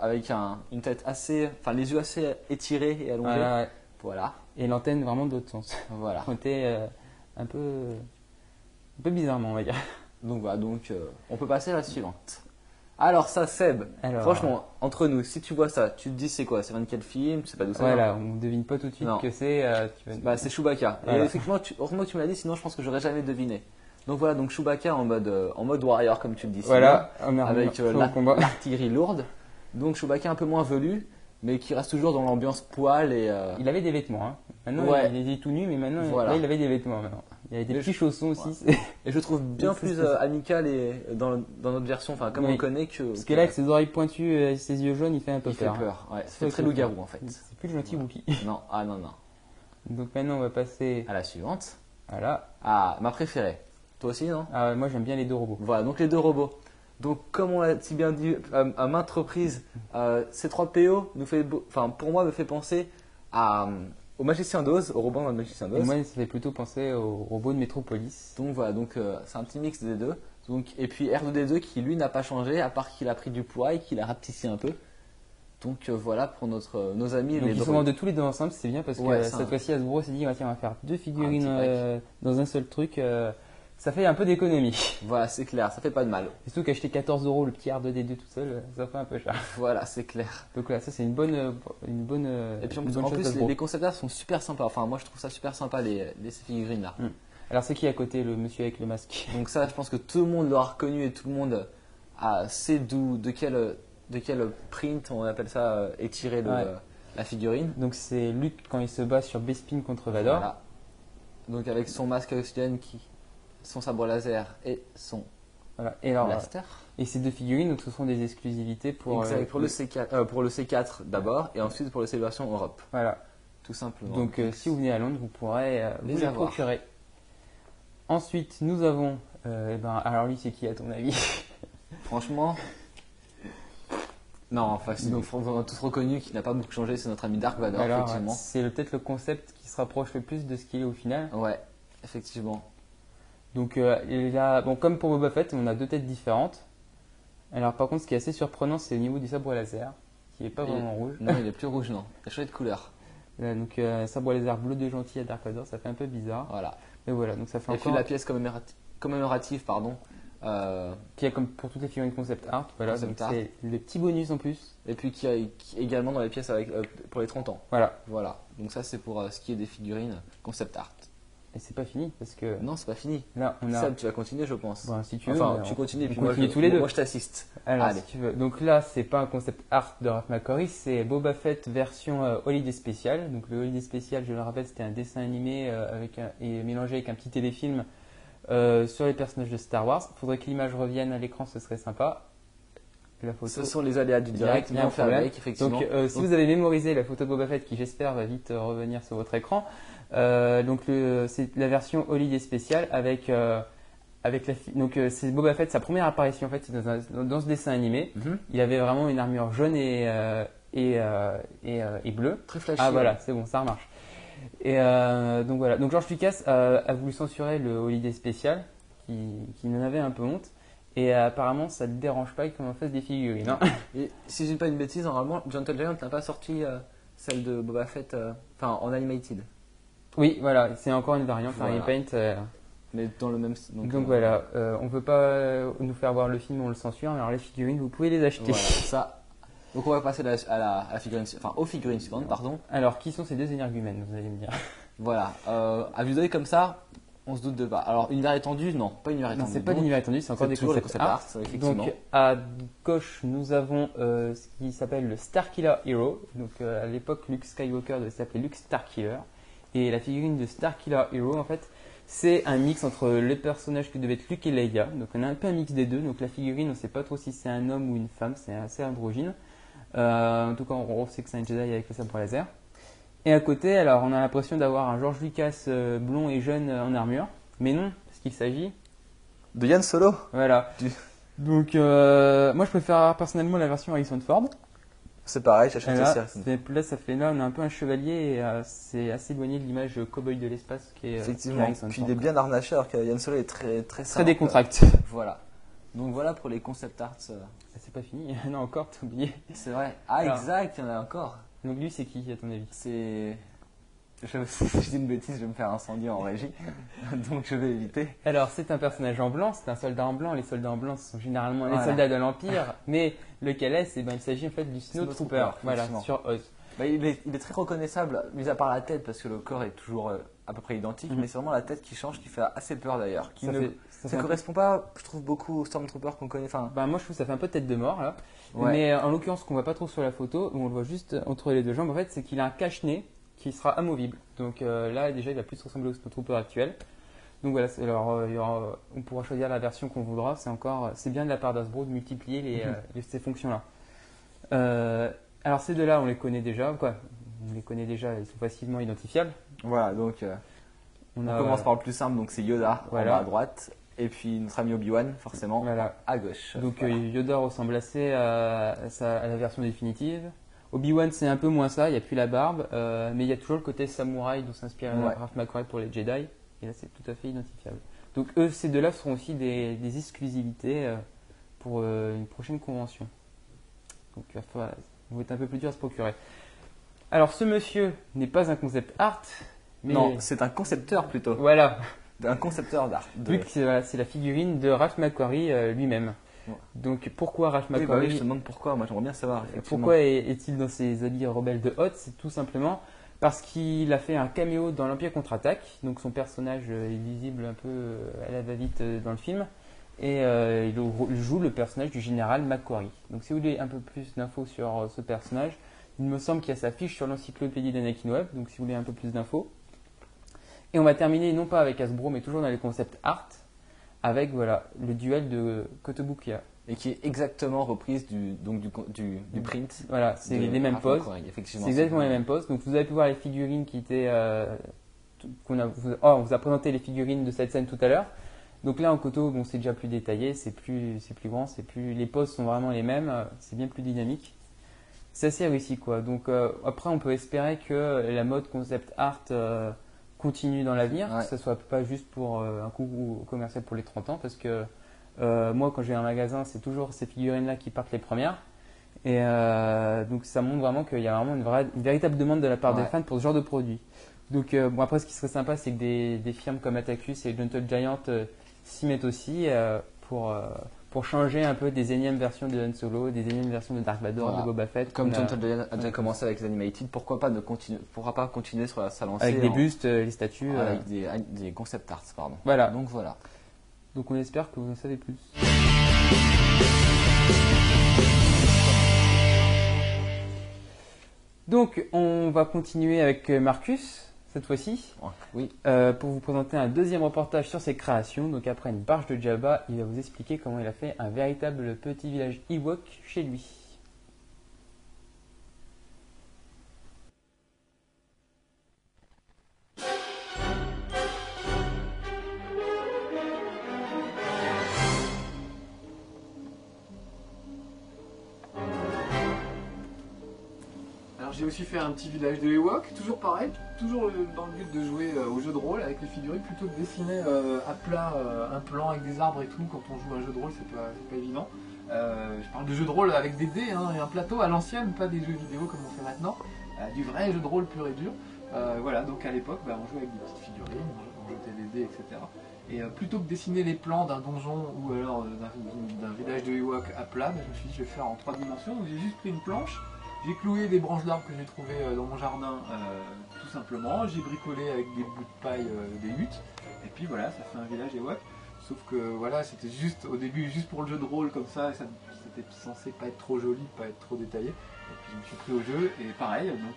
avec un- une tête assez, enfin les yeux assez étirés et allongés. Voilà, ouais. Voilà, Et l'antenne vraiment de l'autre sens. voilà. Euh, un peu, un peu bizarrement, on va dire. Donc voilà, donc on peut passer à la suivante. Alors ça, Seb, Alors, franchement, entre nous, si tu vois ça, tu te dis c'est quoi Ça vient de quel film Tu sais pas d'où ça vient Voilà, on devine pas tout de suite Non. que c'est. euh, vas- Bah, c'est Chewbacca. Voilà. Et effectivement, tu, heureusement que tu me l'as dit, sinon je pense que j'aurais jamais deviné. Donc voilà, donc Chewbacca en mode, euh, en mode warrior, comme tu le dis. Voilà, on bien, a avec euh, la- l'artillerie lourde. Donc Chewbacca un peu moins velu, mais qui reste toujours dans l'ambiance poil et. Il avait des vêtements. Hein. Maintenant, Ouais. il était tout nu, mais maintenant, Voilà. là, il avait des vêtements. Maintenant. Il avait des Mais petits je- chaussons aussi. Et je trouve bien plus euh, amical et dans, dans notre version, enfin comme on le connaît que. Parce que là, avec ses oreilles pointues et ses yeux jaunes, il fait un peu il fait peur. hein. peur. Ouais, vrai très loup-garou en fait. C'est plus le gentil Wookie. non, ah non, non. Donc maintenant, on va passer À la suivante. Voilà. Ah, ma préférée. Toi aussi, non? Ah, moi, j'aime bien les deux robots. Voilà, donc les deux robots. Donc, comme on l'a si bien dit euh, à maintes reprises, euh, C3PO nous fait, enfin, pour moi, me fait penser à, euh, au Magicien d'Oz, au robot dans le Magicien d'Oz. moi, ça fait plutôt penser au robot de Métropolis. Donc voilà, donc euh, c'est un petit mix des deux. Donc, et puis R2D2 qui lui n'a pas changé, à part qu'il a pris du poids et qu'il a rapetissé un peu. Donc euh, voilà pour notre, euh, nos amis Donc les ils sont vendus tous les deux ensemble, c'est bien parce que Ouais, cette un- fois-ci Hasbro s'est dit tiens, on va faire deux figurines Un euh, dans un seul truc. Ça fait un peu d'économie. Voilà, c'est clair, ça fait pas de mal. Et surtout qu'acheter 14 euros le petit R2D2 tout seul, euh, ça fait un peu cher. Voilà, c'est clair. Donc voilà, ça c'est une bonne, euh, une bonne, euh, Et puis en plus, en les, les concept art sont super sympas. Enfin, moi je trouve ça super sympa les, les ces figurines là. Alors c'est qui à côté le monsieur avec le masque? Donc ça, je pense que tout le monde l'aura reconnu et tout le monde a, sait d'où, de quel, de quel print, on appelle ça, est tiré le- Ouais. la figurine. Donc c'est Luke quand il se bat sur Bespin contre Vador. Voilà. Donc avec son masque oxygène, qui, son sabre laser et son Voilà. Et alors, blaster. et ces deux figurines, donc ce sont des exclusivités pour, Exact, euh, pour, le C4, euh, pour le C4 d'abord et ensuite pour les célébrations Europe, Voilà. tout simplement. Donc euh, si vous venez à Londres, vous pourrez euh, Les vous les avoir. procurer. Ensuite, nous avons, euh, eh ben, alors lui c'est qui à ton avis? Franchement. Non, enfin, c'est- Donc- on a tous reconnu qu'il n'a pas beaucoup changé, c'est notre ami Dark Vador, Alors, effectivement. c'est le- peut-être le concept qui se rapproche le plus de ce qu'il est au final. Ouais, effectivement. Donc euh, il a, bon, comme pour Boba Fett, on a deux têtes différentes. Alors par contre, ce qui est assez surprenant, c'est au niveau du sabre laser, qui est pas vraiment rouge. Non, il est plus rouge, non. Il a changé de couleur. Là, donc euh, sabre laser bleu de gentil à Dark Vador, ça fait un peu bizarre. Voilà. Mais voilà, donc ça fait Et puis encore. la pièce commémorati- commémorative, pardon. euh, Qui est comme pour toutes les figurines concept art. Voilà, Concept donc art. c'est les petits bonus en plus. et puis qui, est également dans les pièces avec, euh, pour les 30 ans. Voilà. Voilà. Donc ça, c'est pour euh, ce qui est des figurines concept art. Et c'est pas fini parce que Non, c'est pas fini. là on a. Seb, tu vas continuer, je pense. Bon, si tu veux. enfin, tu on- continues, on puis moi, continue je, tous les deux. moi, je t'assiste. Alors, Allez. si tu veux. Donc là, c'est pas un concept art de Ralph McQuarrie, c'est Boba Fett version euh, Holiday Special. Donc le Holiday Special, je le rappelle, c'était un dessin animé euh, avec un- et mélangé avec un petit téléfilm euh, sur les personnages de Star Wars. Faudrait que l'image revienne à l'écran, ce serait sympa. La photo. Ce sont les aléas du direct, bien problème. avec, effectivement. Donc, euh, si vous avez mémorisé la photo de Boba Fett, qui j'espère va vite revenir sur votre écran, donc le- c'est la version Holiday spéciale avec euh, avec la donc euh, c'est Boba Fett sa première apparition en fait c'est dans, un- dans ce dessin animé. Mhm. Il avait vraiment une armure jaune et euh, et euh, et, euh, et bleue. Très flashy. Ah voilà, c'est bon, ça remarche. Et euh, donc voilà, donc George Lucas euh, a voulu censurer le Holiday spécial, qui, qui en avait un peu honte. Et euh, apparemment, ça ne le dérange pas qu'on en fasse des figurines. hein. Et si je dis pas une bêtise, normalement, Gentle Giant n'a pas sorti euh, celle de Boba Fett, euh, en animated, Oui, voilà, c'est encore une variante, un Voilà. repaint. euh, mais dans le même. donc euh, voilà, euh, on veut pas euh, nous faire voir le film, on le censure. Alors les figurines, vous pouvez les acheter. Voilà, ça. Donc on va passer à la, à la- à la figurine, enfin aux figurines suivantes, pardon. Alors, qui sont ces deux énergumènes, vous allez me dire? Voilà. À vue d'œil comme ça, on se doute de pas. Alors univers étendu, non, pas univers Non, étendu. c'est pas donc, l'univers étendu, c'est encore des les concept concept art. art, effectivement. Donc à gauche, nous avons euh, ce qui s'appelle le Starkiller Hero. Donc euh, à l'époque, Luke Skywalker devait s'appeler Luke Starkiller. Et la figurine de Starkiller Hero, en fait, c'est un mix entre les personnages qui devaient être Luke et Leia. Donc on a un peu un mix des deux. Donc la figurine, on ne sait pas trop si c'est un homme ou une femme, c'est assez androgyne. Euh, en tout cas, on sait que c'est un Jedi avec le sabre laser. Et à côté, alors on a l'impression d'avoir un George Lucas euh, blond et jeune euh, en armure. Mais non, parce qu'il s'agit De Yann Solo. voilà. Du- Donc, moi, je préfère personnellement la version Harrison Ford. C'est pareil, j'achète Là, là, ça fait là, on a un peu un chevalier et euh, c'est assez éloigné de l'image cowboy de l'espace qui est, euh, qui Effectivement. Puis il est bien harnaché alors que Yann Solo est très très très décontracté. Voilà. Donc voilà pour les concept arts. euh, C'est pas fini, non encore, t'as oublié. C'est vrai. Ah Alors. exact, il y en a encore. Donc lui, c'est qui à ton avis? C'est. Je, si je dis une bêtise, je vais me faire incendier en régie. Donc je vais éviter. Alors, c'est un personnage en blanc, c'est un soldat en blanc. Les soldats en blanc ce sont généralement les Voilà. soldats de l'Empire, mais lequel est c'est ben, Il s'agit en fait du Snow Snowtrooper, Trooper, voilà, sur Oz. Bah, il, est, il est très reconnaissable, mis à part la tête, parce que le corps est toujours euh, à peu près identique, Mhm. mais c'est vraiment la tête qui change, qui fait assez peur d'ailleurs. Ça, ne correspond pas, je trouve, beaucoup aux Stormtroopers qu'on connaît. Enfin, Ben, moi, je trouve que ça fait un peu tête de mort là. ouais. Mais euh, en l'occurrence, ce qu'on voit pas trop sur la photo, on le voit juste entre les deux jambes, en fait, c'est qu'il a un cache-nez qui sera amovible. Donc euh, là, déjà, il va plus ressembler au Snowtrooper actuel. Donc voilà, alors euh, il y aura- on pourra choisir la version qu'on voudra. C'est encore, c'est bien de la part d'Asbro de multiplier les, Mhm. euh, les- ces fonctions-là. Euh, alors ces deux-là, on les connaît déjà, quoi? On les connaît déjà, ils sont facilement identifiables. Voilà, donc euh, On, on a, commence euh, par le plus simple, donc c'est Yoda Voilà. en bas à droite, et puis notre ami Obi-Wan, forcément, Voilà. à gauche. Donc Voilà. euh, Yoda ressemble assez à, à sa- à la version définitive. Obi-Wan c'est un peu moins ça, il n'y a plus la barbe, euh, mais il y a toujours le côté samouraï dont s'inspire Ouais. Ralph McQuarrie pour les Jedi, et là c'est tout à fait identifiable. Donc eux, ces deux-là seront aussi des, des exclusivités euh, pour euh, une prochaine convention. Donc il va falloir- va être un peu plus dur à se procurer. Alors ce monsieur n'est pas un concept art, mais Non, c'est un concepteur plutôt. voilà. d'un concepteur d'art. de- c'est voilà, la figurine de Ralph McQuarrie lui-même. Ouais. Donc pourquoi Ralph Oui, bah oui, McQuarrie je te demande pourquoi. Moi, j'aimerais bien savoir. Pourquoi est- est-il dans ses habits rebelles de Hot C'est tout simplement parce qu'il a fait un caméo dans l'Empire contre-attaque. Donc son personnage euh, est visible un peu euh, à la va-vite euh, dans le film. Et euh, il joue le personnage du général McQuarrie. Donc si vous voulez un peu plus d'infos sur ce personnage, il me semble qu'il y a sa fiche sur l'encyclopédie d'Anakin Web. Donc si vous voulez un peu plus d'infos. Et on va terminer non pas avec Hasbro, mais toujours dans les concepts art, avec voilà le duel de Kotobukiya. Et qui est exactement reprise du, donc du, du, du print. Voilà, c'est les mêmes poses. C'est exactement les mêmes poses. Donc vous avez pu voir les figurines qui étaient. euh, qu'on a, vous, oh, on vous a présenté les figurines de cette scène tout à l'heure. Donc là en coteau, bon, c'est déjà plus détaillé, c'est plus, c'est plus grand, c'est plus, les poses sont vraiment les mêmes, c'est bien plus dynamique. C'est assez réussi quoi. Donc euh, après, on peut espérer que la mode concept art euh, continue dans l'avenir, Ouais. que ce soit pas juste pour euh, un coup commercial pour les 30 ans, parce que euh, moi, quand j'ai un magasin, c'est toujours ces figurines-là qui partent les premières. Et euh, donc ça montre vraiment qu'il y a vraiment une, vraie- une véritable demande de la part des fans pour ce genre de produit. Donc euh, bon, après, ce qui serait sympa, c'est que des, des firmes comme Attacus et Gentle Giant euh, s'y mettent aussi euh, pour, euh, pour changer un peu des énièmes versions de Han Solo, des énièmes versions de Dark Vador, Voilà. de Boba Fett. Comme a- John Todd a déjà commencé avec les animated, pourquoi pas ne continuer, pourra pas continuer sur la, sa lancée avec des en- bustes, euh, les statues. euh, avec des, des concept arts, pardon. Voilà. Donc voilà. Donc on espère que vous en savez plus. Donc on va continuer avec euh, Marcus cette fois-ci Oui. euh, pour vous présenter un deuxième reportage sur ses créations. Donc après une barge de Jabba, il va vous expliquer comment il a fait un véritable petit village Ewok chez lui. J'ai aussi fait un petit village de Ewok, toujours pareil, toujours dans le but de jouer euh, au jeu de rôle avec les figurines, plutôt que de dessiner euh, à plat euh, un plan avec des arbres et tout, quand on joue un jeu de rôle c'est pas, pas évident. Je parle de jeu de rôle avec des dés hein, et un plateau à l'ancienne, pas des jeux vidéo comme on fait maintenant, du vrai jeu de rôle pur et dur. Voilà, donc à l'époque bah, on jouait avec des petites figurines, on, jetait des dés, etc. Et plutôt que dessiner les plans d'un donjon ou alors d'un d'un village de Ewok à plat, bah, je me suis dit je vais faire en trois dimensions, donc j'ai juste pris une planche, j'ai cloué des branches d'arbres que j'ai trouvées euh, dans mon jardin, euh, tout simplement. J'ai bricolé avec des bouts de paille euh, des huttes. Et puis voilà, ça fait un village Ewok. Sauf que voilà, c'était juste au début juste pour le jeu de rôle comme ça. ça c'était censé pas être trop joli, pas être trop détaillé. Et puis je me suis pris au jeu et pareil, donc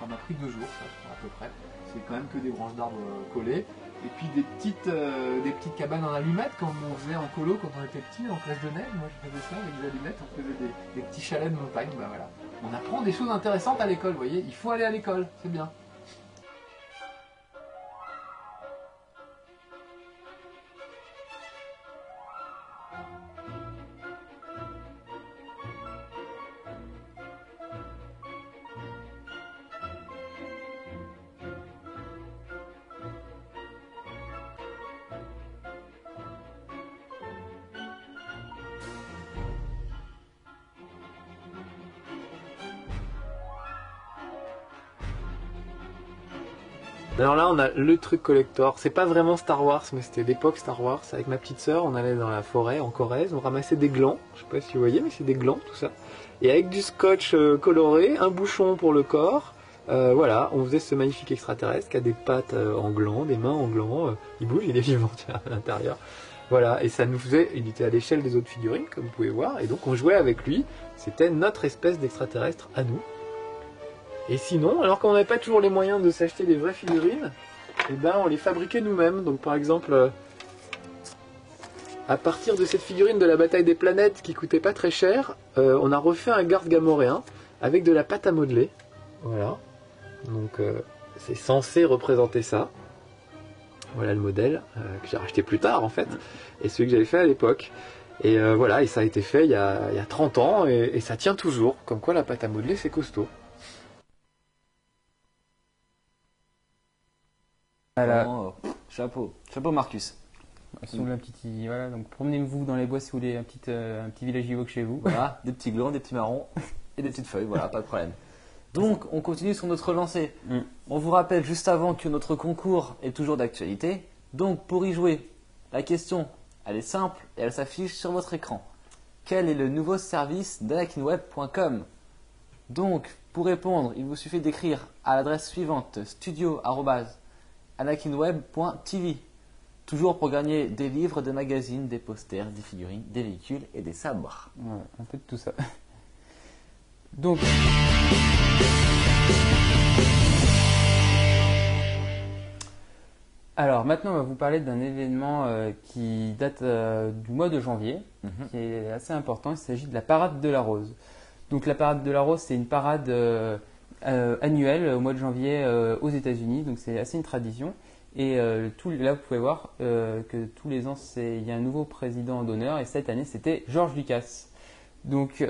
ça m'a pris deux jours, ça, à peu près. C'est quand même que des branches d'arbres euh, collées. Et puis des petites, euh, des petites cabanes en allumettes comme on faisait en colo quand on était petit, en classe de neige. Moi je faisais ça avec des allumettes, on faisait des, des petits chalets de montagne. Bah voilà. On apprend des choses intéressantes à l'école, vous voyez. Il faut aller à l'école, c'est bien. Alors là, on a le truc collector. C'est pas vraiment Star Wars, mais c'était l'époque Star Wars. Avec ma petite sœur, on allait dans la forêt en Corrèze, on ramassait des glands. Je sais pas si vous voyez, mais c'est des glands, tout ça. Et avec du scotch euh, coloré, un bouchon pour le corps. euh, voilà, on faisait ce magnifique extraterrestre qui a des pattes euh, en gland, des mains en gland. il bouge, il est vivant à l'intérieur. Voilà, et ça nous faisait, il était à l'échelle des autres figurines, comme vous pouvez voir, et donc on jouait avec lui. C'était notre espèce d'extraterrestre à nous. Et sinon, alors qu'on n'avait pas toujours les moyens de s'acheter des vraies figurines, eh ben on les fabriquait nous-mêmes. Donc par exemple, euh, à partir de cette figurine de la bataille des planètes qui coûtait pas très cher, euh, on a refait un garde gamoréen avec de la pâte à modeler. Voilà. Donc euh, c'est censé représenter ça. Voilà le modèle que j'ai racheté plus tard en fait, et celui que j'avais fait à l'époque. Et voilà, et ça a été fait il y a, il y a 30 ans, et ça tient toujours. Comme quoi la pâte à modeler c'est costaud. Vraiment, euh, chapeau. Chapeau Marcus. Sous la petite, voilà, donc promenez-vous dans les bois si vous voulez un petit, euh, un petit village chez vous. Voilà, des petits glands, des petits marrons et des petites feuilles, voilà, pas de problème. Donc, on continue sur notre lancée. Mm. On vous rappelle juste avant que notre concours est toujours d'actualité. Donc pour y jouer, la question, elle est simple et elle s'affiche sur votre écran. Quel est le nouveau service d'anakinweb.com Donc pour répondre, il vous suffit d'écrire à l'adresse suivante studio@anakinweb.tv. Toujours pour gagner des livres, des magazines, des posters, des figurines, des véhicules et des sabres. Ouais, un peu de tout ça. Donc, alors maintenant, on va vous parler d'un événement euh, qui date euh, du mois de janvier, Mhm. qui est assez important. Il s'agit de la parade de la rose. Donc, la parade de la rose, c'est une parade euh, euh, annuelle au mois de janvier euh, aux États-Unis. Donc, c'est assez une tradition. Et euh, là, vous pouvez voir que tous les ans, il y a un nouveau président d'honneur. Et cette année, c'était George Lucas. Donc,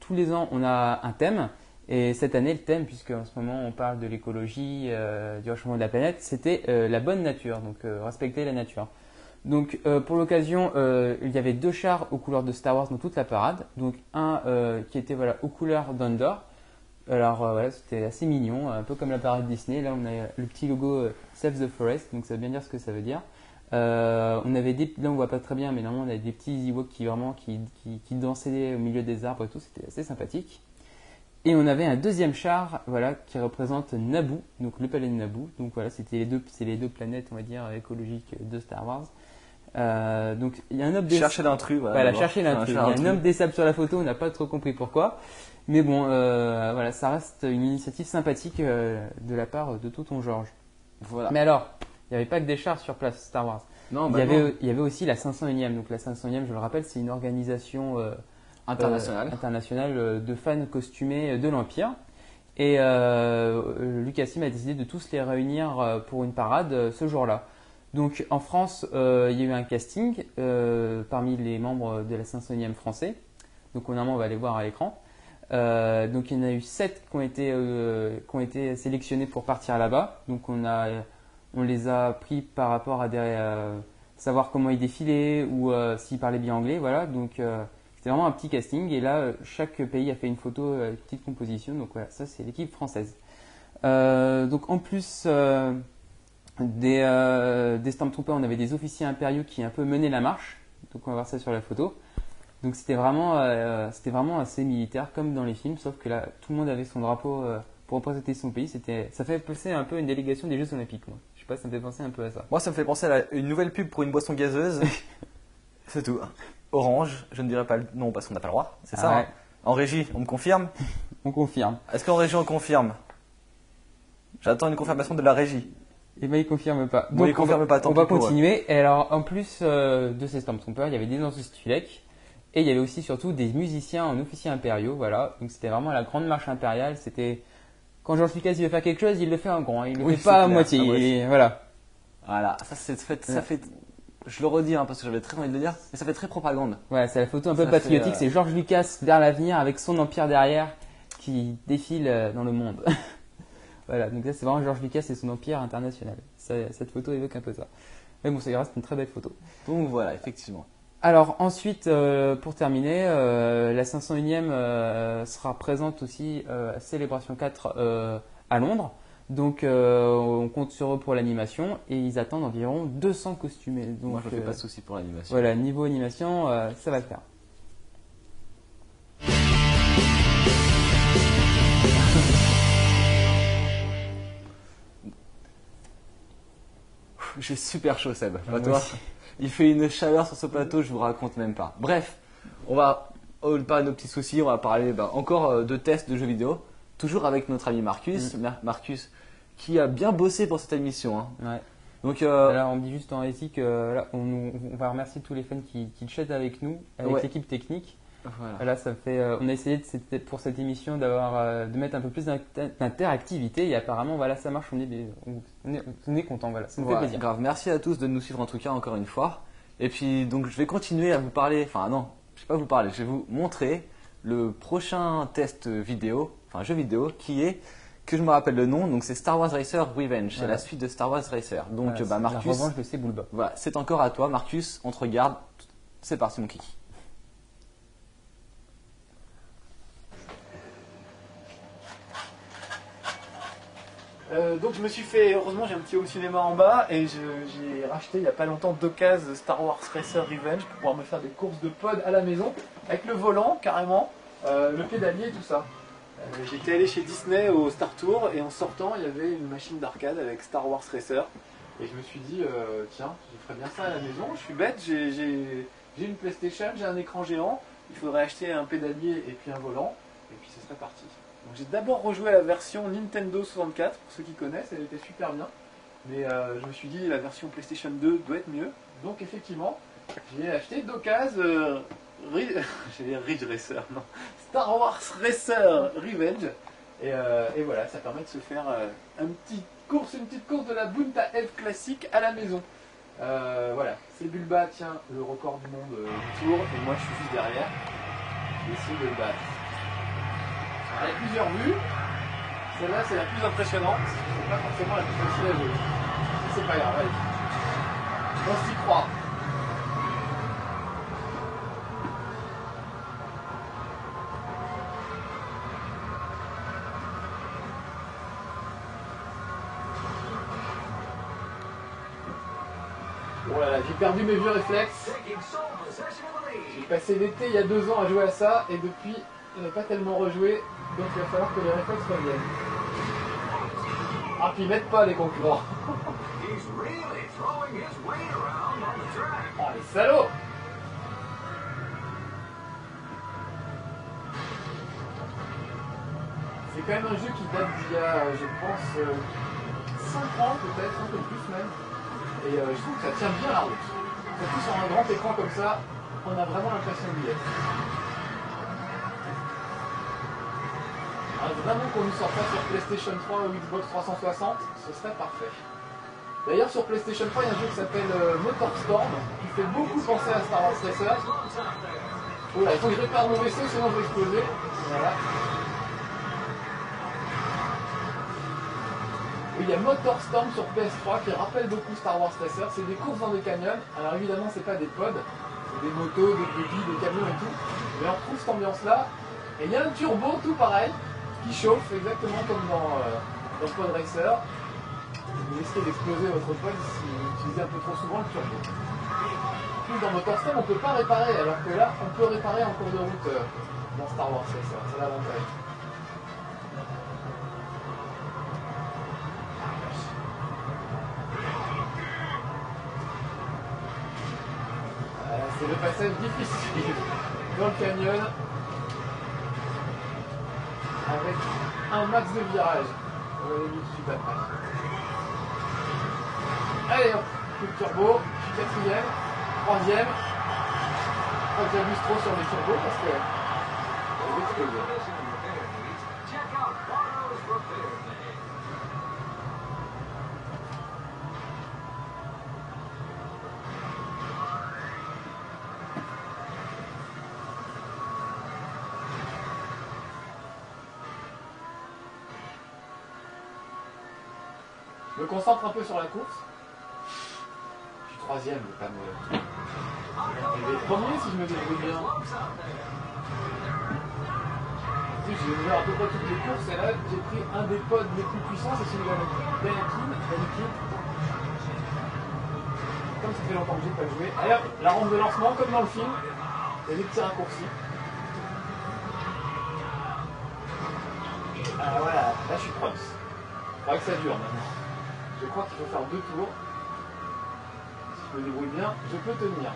tous les ans, on a un thème. Et cette année, le thème, puisque en ce moment on parle de l'écologie, du réchauffement de la planète, c'était la bonne nature, donc respecter la nature. Donc pour l'occasion, il y avait deux chars aux couleurs de Star Wars dans toute la parade. Donc un qui était voilà aux couleurs d'Andor. Alors euh, voilà, c'était assez mignon, un peu comme la parade Disney. Là, on a le petit logo euh, Save the Forest, donc ça veut bien dire ce que ça veut dire. Euh, on avait des, là on voit pas très bien, mais normalement on avait des petits Ewoks qui vraiment qui, qui, qui dansaient au milieu des arbres et tout, c'était assez sympathique. Et on avait un deuxième char, voilà, qui représente Naboo, donc le palais de Naboo. Donc voilà, c'était les deux, c'est les deux planètes, on va dire, écologiques de Star Wars. Euh, donc il y a un homme des Cherchez l'intrus. Voilà, chercher l'intrus. Il y a un homme des sables sur la photo, on n'a pas trop compris pourquoi. Mais bon, euh, voilà, ça reste une initiative sympathique euh, de la part de Tonton Georges. Voilà. Mais alors, il n'y avait pas que des chars sur place Star Wars. non, il, bah y avait, non. il y avait aussi la 501e. Donc la 501e, je le rappelle, c'est une organisation euh, international. euh, internationale de fans costumés de l'Empire. Et euh, Lucasfilm a décidé de tous les réunir pour une parade ce jour-là. Donc en France, euh, il y a eu un casting euh, parmi les membres de la 501e français. Donc normalement, on va les voir à l'écran. Euh, donc il y en a eu 7 qui ont été, euh, qui ont été sélectionnés pour partir là-bas. Donc on, a, on les a pris par rapport à euh, savoir comment ils défilaient ou s'ils parlaient bien anglais. Voilà. Donc c'était vraiment un petit casting. Et là, chaque pays a fait une photo, une petite composition. Donc voilà, ça c'est l'équipe française. Donc en plus des, des Stormtroopers, on avait des officiers impériaux qui un peu menaient la marche. Donc on va voir ça sur la photo. Donc c'était vraiment, euh, c'était vraiment assez militaire comme dans les films, sauf que là tout le monde avait son drapeau euh, pour représenter son pays. C'était, ça fait penser un peu à une délégation des Jeux Olympiques. Moi. Je sais pas, ça me fait penser un peu à ça. Moi, ça me fait penser à la- une nouvelle pub pour une boisson gazeuse. C'est tout. Orange, je ne dirais pas le nom parce qu'on n'a pas le droit. C'est ça Ah ouais. hein En régie, on me confirme On confirme. Est-ce qu'en régie, on confirme? J'attends une confirmation de la régie. Et ben il confirme pas. Bon, il on confirme va, pas, tant On va continuer. Et alors en plus euh, de ces Stormtroopers, il y avait des Tulek et il y avait aussi surtout des musiciens en officiers impériaux. Voilà. Donc c'était vraiment la grande marche impériale. C'était quand George Lucas il veut faire quelque chose, il le fait en grand. Il le Oui, fait c'est pas à clair, moitié. à moitié. Et voilà. Voilà, ça, c'est fait, ça Ouais. fait. Je le redis hein, parce que j'avais très envie de le dire, mais ça fait très propagande. Voilà, c'est la photo un peu Ça patriotique. euh, C'est George Lucas vers l'avenir avec son empire derrière qui défile euh, dans le monde. voilà, donc ça c'est vraiment George Lucas et son empire international. Ça- cette photo évoque un peu ça. Mais bon, ça reste une très belle photo. Donc voilà, effectivement. Alors ensuite, euh, pour terminer, euh, la 501e euh, sera présente aussi à Célébration 4 euh, à Londres. Donc on compte sur eux pour l'animation et ils attendent environ 200 costumés. Donc Moi, je me fais pas de soucis pour l'animation. voilà, niveau animation, ça va le faire. J'ai super chaud, Seb. Pas toi aussi. Il fait une chaleur sur ce plateau, je vous raconte même pas. Bref, on va pas de nos petits soucis, on va parler bah, encore euh, de tests de jeux vidéo. Toujours avec notre ami Marcus. Mm. Mar- Marcus qui a bien bossé pour cette émission. hein. Ouais. Donc, euh, Alors on me dit juste en éthique, euh, là, on, on va remercier tous les fans qui, qui chattent avec nous, avec Ouais. l'équipe technique. Voilà. Voilà, ça fait. euh, on a essayé de, pour cette émission d'avoir, euh, de mettre un peu plus d'inter- d'interactivité et apparemment voilà ça marche. On est, on est, on est content. Voilà, ça Voilà, fait plaisir. grave. Merci à tous de nous suivre en tout cas encore une fois. Et puis donc je vais continuer à vous parler, enfin non, je vais pas vous parler, je vais vous montrer le prochain test vidéo, enfin jeu vidéo qui est que je me rappelle le nom, donc c'est Star Wars Racer Revenge, c'est Voilà. la suite de Star Wars Racer. Donc Voilà, bah, Marcus, La revanche de Sebulba. voilà, c'est encore à toi Marcus, on te regarde, c'est parti mon kiki. Euh, donc je me suis fait, heureusement j'ai un petit home cinéma en bas et j'ai racheté il n'y a pas longtemps deux cases Star Wars Racer Revenge pour pouvoir me faire des courses de pod à la maison avec le volant carrément, euh, le pédalier tout ça. Euh, J'étais allé chez Disney au Star Tour et en sortant il y avait une machine d'arcade avec Star Wars Racer et je me suis dit tiens je ferais bien ça à la maison, je suis bête, j'ai une PlayStation, j'ai un écran géant, il faudrait acheter un pédalier et puis un volant et puis ce serait parti. J'ai d'abord rejoué la version Nintendo 64, pour ceux qui connaissent, elle était super bien. Mais euh, je me suis dit la version PlayStation 2 doit être mieux. Donc effectivement, j'ai acheté d'occasion euh, Ridge Racer, non. Star Wars Racer Revenge. Et, euh, voilà, ça permet de se faire un petit course, une petite course de la Bunta F classique à la maison. Voilà, c'est Bulba, tiens, le record du monde du tour, et moi je suis juste derrière. Je vais le battre. Il y a plusieurs vues. Celle-là, c'est la plus impressionnante. C'est pas forcément la plus facile à jouer. C'est pas grave, allez. On s'y croit. Oh là là, j'ai perdu mes vieux réflexes. J'ai passé l'été il y a deux ans à jouer à ça et depuis, je n'ai pas tellement rejoué, donc il va falloir que les réflexes reviennent. Ah, puis ils mettent pas les concurrents. Oh, les salauds C'est quand même un jeu qui date d'il y a, je pense, 5 ans peut-être, un peu plus même. Et euh, je trouve que ça tient bien la route. Surtout sur un grand écran comme ça, on a vraiment l'impression d'y être. Vraiment qu'on nous sort ça sur PlayStation 3 ou Xbox 360, ce serait parfait. D'ailleurs sur PlayStation 3, il y a un jeu qui s'appelle euh, Motorstorm, qui fait beaucoup penser à Star Wars Racer. Oh là, il faut que je répare mon vaisseau, sinon je vais exploser. Voilà. Il y a Motorstorm sur PS3 qui rappelle beaucoup Star Wars Racer. C'est des courses dans des canyons. Alors évidemment, c'est pas des pods, c'est des motos, des buggy, des camions et tout. Mais on retrouve cette ambiance-là. Et il y a un turbo tout pareil qui chauffe exactement comme dans, euh, dans Pod Racer. Vous risquez d'exploser votre pod si vous utilisez un peu trop souvent le turbo. Plus dans Motorstorm, on peut pas réparer, alors que là, on peut réparer en cours de route euh, dans Star Wars Racer. C'est l'avantage. Voilà, c'est le passage difficile dans le canyon avec un max de virages. On va aller tout de suite après. Allez hop, coup de turbo, quatrième, troisième. Je crois que j'abuse trop sur les turbos parce que. Concentre un peu sur la course. Je suis troisième, je pas me. Je premier si je me débrouille bien. J'ai ouvert à peu près toutes les courses et là j'ai pris un des pods les plus puissants, c'est celui avec Anakin. Comme ça fait longtemps que j'ai pas joué. Allez la rampe de lancement comme dans le film. Il y a des petits raccourcis. Ah voilà, là je suis proche. Faudra que ça dure maintenant. Je crois qu'il faut faire deux tours. Si je me débrouille bien, je peux tenir.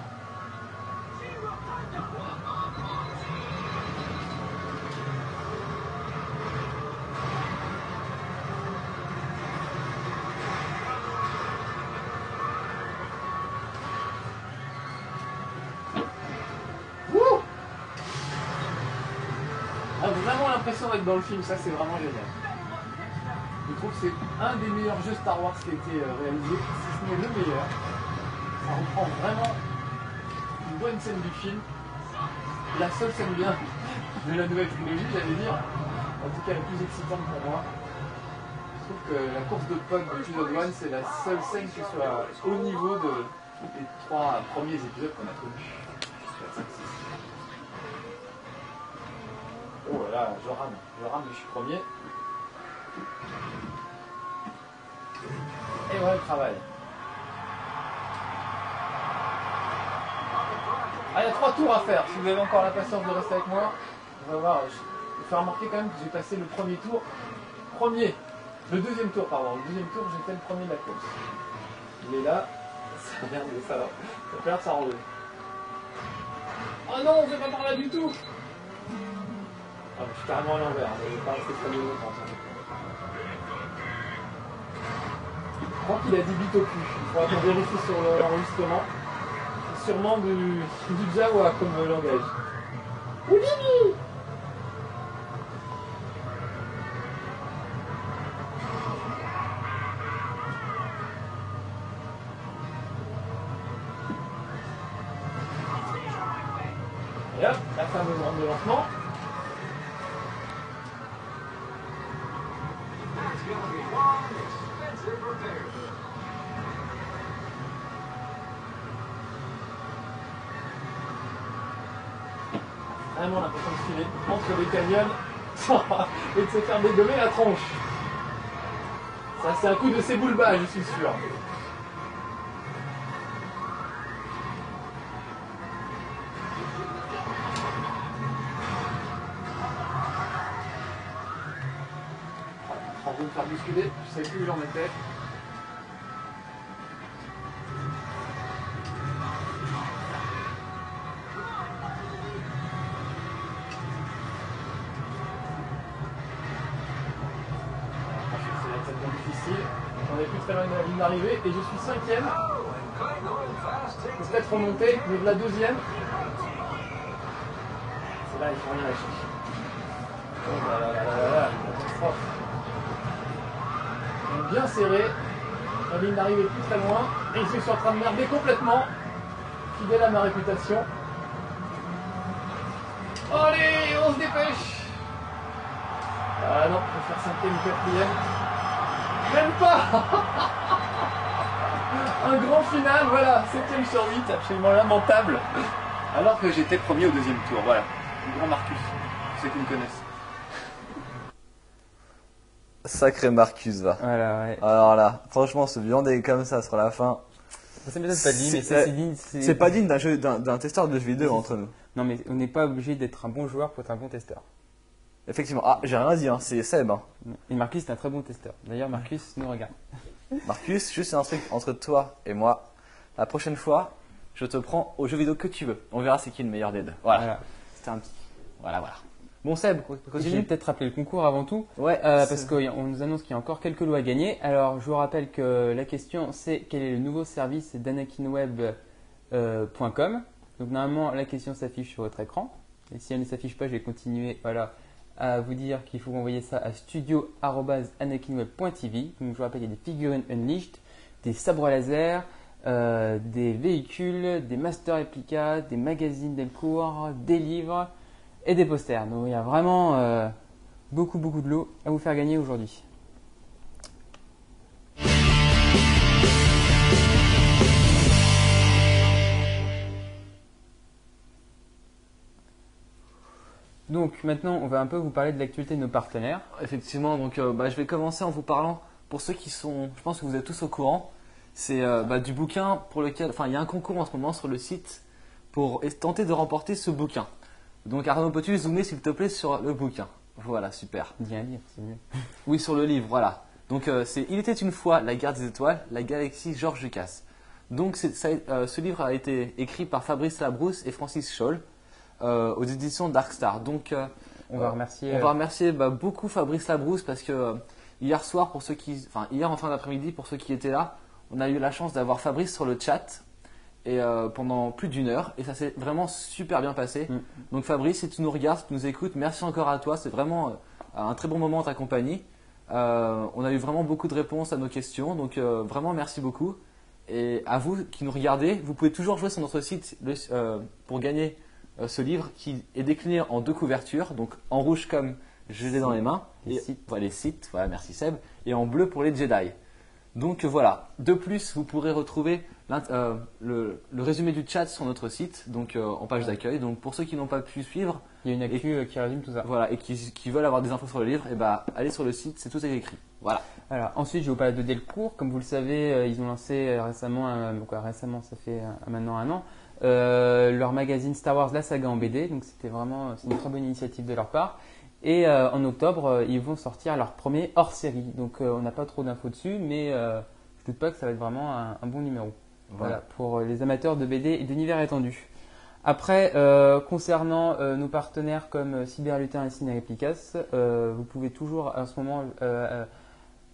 Wouh On a vraiment l'impression d'être dans le film, ça c'est vraiment génial. C'est un des meilleurs jeux Star Wars qui a été euh, réalisé, si ce n'est le meilleur. Ça reprend vraiment une bonne scène du film. La seule scène bien de la nouvelle trilogie, j'allais dire. En tout cas, la plus excitante pour moi. Je trouve que la course de pod de Episode 1, c'est la seule scène qui soit au niveau de, des trois premiers épisodes qu'on a connus. Épisode 5, 6. Oh là là, je rame, je rame, je suis premier. Et voilà le travail. Ah, il y a trois tours à faire. Si vous avez encore la patience de rester avec moi, on va voir. Je vais faire remarquer quand même que j'ai passé le premier tour. Premier. Le deuxième tour, pardon. Le deuxième tour, j'étais le premier de la course. Il est là. Ça merde, ça va. Ça a l'air de s'arranger. Oh non, on fait pas par là du tout ah, Je suis carrément à l'envers. hein. Je vais pas rester très longtemps. Crois qu'il a dit au cul. Il faudra qu'on vérifie sur le- l'enregistrement. Sûrement du, du Jawa comme langage. Ça, c'est un coup de Seboulba, je suis sûr. En train me faire bousculer, je sais plus où j'en étais. Plus très loin de la ligne d'arrivée et je suis cinquième. Peut-être remonter, mais de la deuxième. C'est là, il faut rien lâcher. Oh là là là là là là, une catastrophe. Bien serré. La ligne d'arrivée plus très loin. Et je suis en train de merder complètement. Fidèle à ma réputation. Allez, on se dépêche. Ah non, je vais faire cinquième ou quatrième. Même pas Un grand final, voilà, 7ème sur 8, absolument lamentable. Alors que j'étais premier au deuxième tour, voilà. Le grand Marcus, ceux qui me connaissent. Sacré Marcus va. Voilà, ouais. Alors là, franchement, se viander comme ça sur la fin, m'étonne pas lui, mais C'est- c'est c'est pas digne d'un jeu, testeur de jeux vidéo entre nous. Non, mais on n'est pas obligé d'être un bon joueur pour être un bon testeur. Effectivement. Ah, j'ai rien dit, hein, c'est Seb. hein. Et Marcus est un très bon testeur. D'ailleurs, Marcus nous regarde. Marcus, juste un truc entre toi et moi. La prochaine fois, je te prends au jeu vidéo que tu veux. On verra c'est qui le meilleur des deux. Voilà. Voilà. C'était un petit. Voilà, voilà. Bon, Seb, Je vais continue. peut-être rappeler le concours avant tout. Ouais, Euh, parce qu'on nous annonce qu'il y a encore quelques lots à gagner. Alors, je vous rappelle que la question, c'est quel est le nouveau service d'anakinweb.com Donc, normalement, la question s'affiche sur votre écran. Et si elle ne s'affiche pas, je vais continuer voilà, à vous dire qu'il faut envoyer ça à studio.anakinweb.tv. Donc, je vous rappelle, il y a des figurines Unleashed, des sabres laser, euh, des véhicules, des master réplica, des magazines Delcourt, des livres et des posters. Donc, il y a vraiment... euh, beaucoup beaucoup de lots à vous faire gagner aujourd'hui. Donc maintenant, on va un peu vous parler de l'actualité de nos partenaires. Effectivement, donc euh, bah, je vais commencer en vous parlant, pour ceux qui sont, je pense que vous êtes tous au courant, c'est euh, bah, du bouquin pour lequel, enfin il y a un concours en ce moment sur le site pour tenter de remporter ce bouquin. Donc Arnaud, peux-tu zoomer s'il te plaît sur le bouquin Voilà, super. Dis un livre, c'est mieux. Oui, sur le livre, voilà. Donc euh, c'est Il était une fois la guerre des étoiles, la galaxie George Lucas. Donc ça- ce livre a été écrit par Fabrice Labrousse et Francis Scholl euh, aux éditions Darkstar. Donc euh, On va remercier. on euh, va remercier bah, beaucoup Fabrice Labrousse parce que hier soir, pour ceux qui, enfin hier en fin d'après-midi, pour ceux qui étaient là, on a eu la chance d'avoir Fabrice sur le chat et pendant plus d'une heure et ça s'est vraiment super bien passé. Mm. Donc Fabrice, si tu nous regardes, si tu nous écoutes, merci encore à toi. C'est vraiment un très bon moment en ta compagnie. Euh, on a eu vraiment beaucoup de réponses à nos questions, donc euh, vraiment merci beaucoup. Et à vous qui nous regardez, vous pouvez toujours jouer sur notre site le- euh, pour gagner euh, ce livre qui est décliné en deux couvertures, donc en rouge comme je l'ai dans les mains, Les et sites. voilà, les sites, voilà, merci Seb, et en bleu pour les Jedi. Donc euh, voilà. De plus, vous pourrez retrouver euh, le, le résumé du chat sur notre site, donc euh, en page d'accueil. Donc pour ceux qui n'ont pas pu suivre, Il y a une actu qui résume tout ça. voilà, et qui, qui veulent avoir des infos sur le livre, et bah allez sur le site, c'est tout écrit. Voilà. Alors, ensuite, je vais vous parler de Delcourt. Comme vous le savez, ils ont lancé récemment, euh, récemment, ça fait maintenant un an, euh, leur magazine Star Wars La Saga en BD. Donc, c'était vraiment c'est une très bonne initiative de leur part. Et euh, en octobre, euh, ils vont sortir leur premier hors série. Donc, euh, on n'a pas trop d'infos dessus, mais euh, je doute pas que ça va être vraiment un, un bon numéro. Voilà, pour les amateurs de BD et d'univers étendu. Après, euh, concernant euh, nos partenaires comme euh, Cyberlutin et Cinéréplicas, euh, vous pouvez toujours en ce moment euh, euh,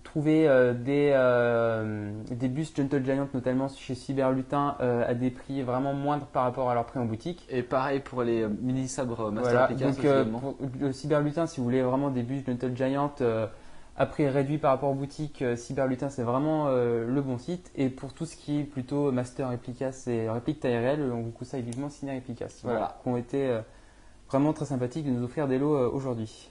trouver euh, des, euh, des bus Gentle Giant, notamment chez Cyberlutin, euh, à des prix vraiment moindres par rapport à leur prix en boutique. Et pareil pour les euh, mini sabres Master Voilà, donc pour le Cyberlutin, si vous voulez vraiment des bus Gentle Giant à prix réduit par rapport aux boutiques, euh, Cyberlutin c'est vraiment le bon site. Et pour tout ce qui est plutôt Master Replicas et réplique réelle, on vous conseille vivement Ciné Replicas. Voilà, Voilà. qui ont été vraiment très sympathiques de nous offrir des lots aujourd'hui.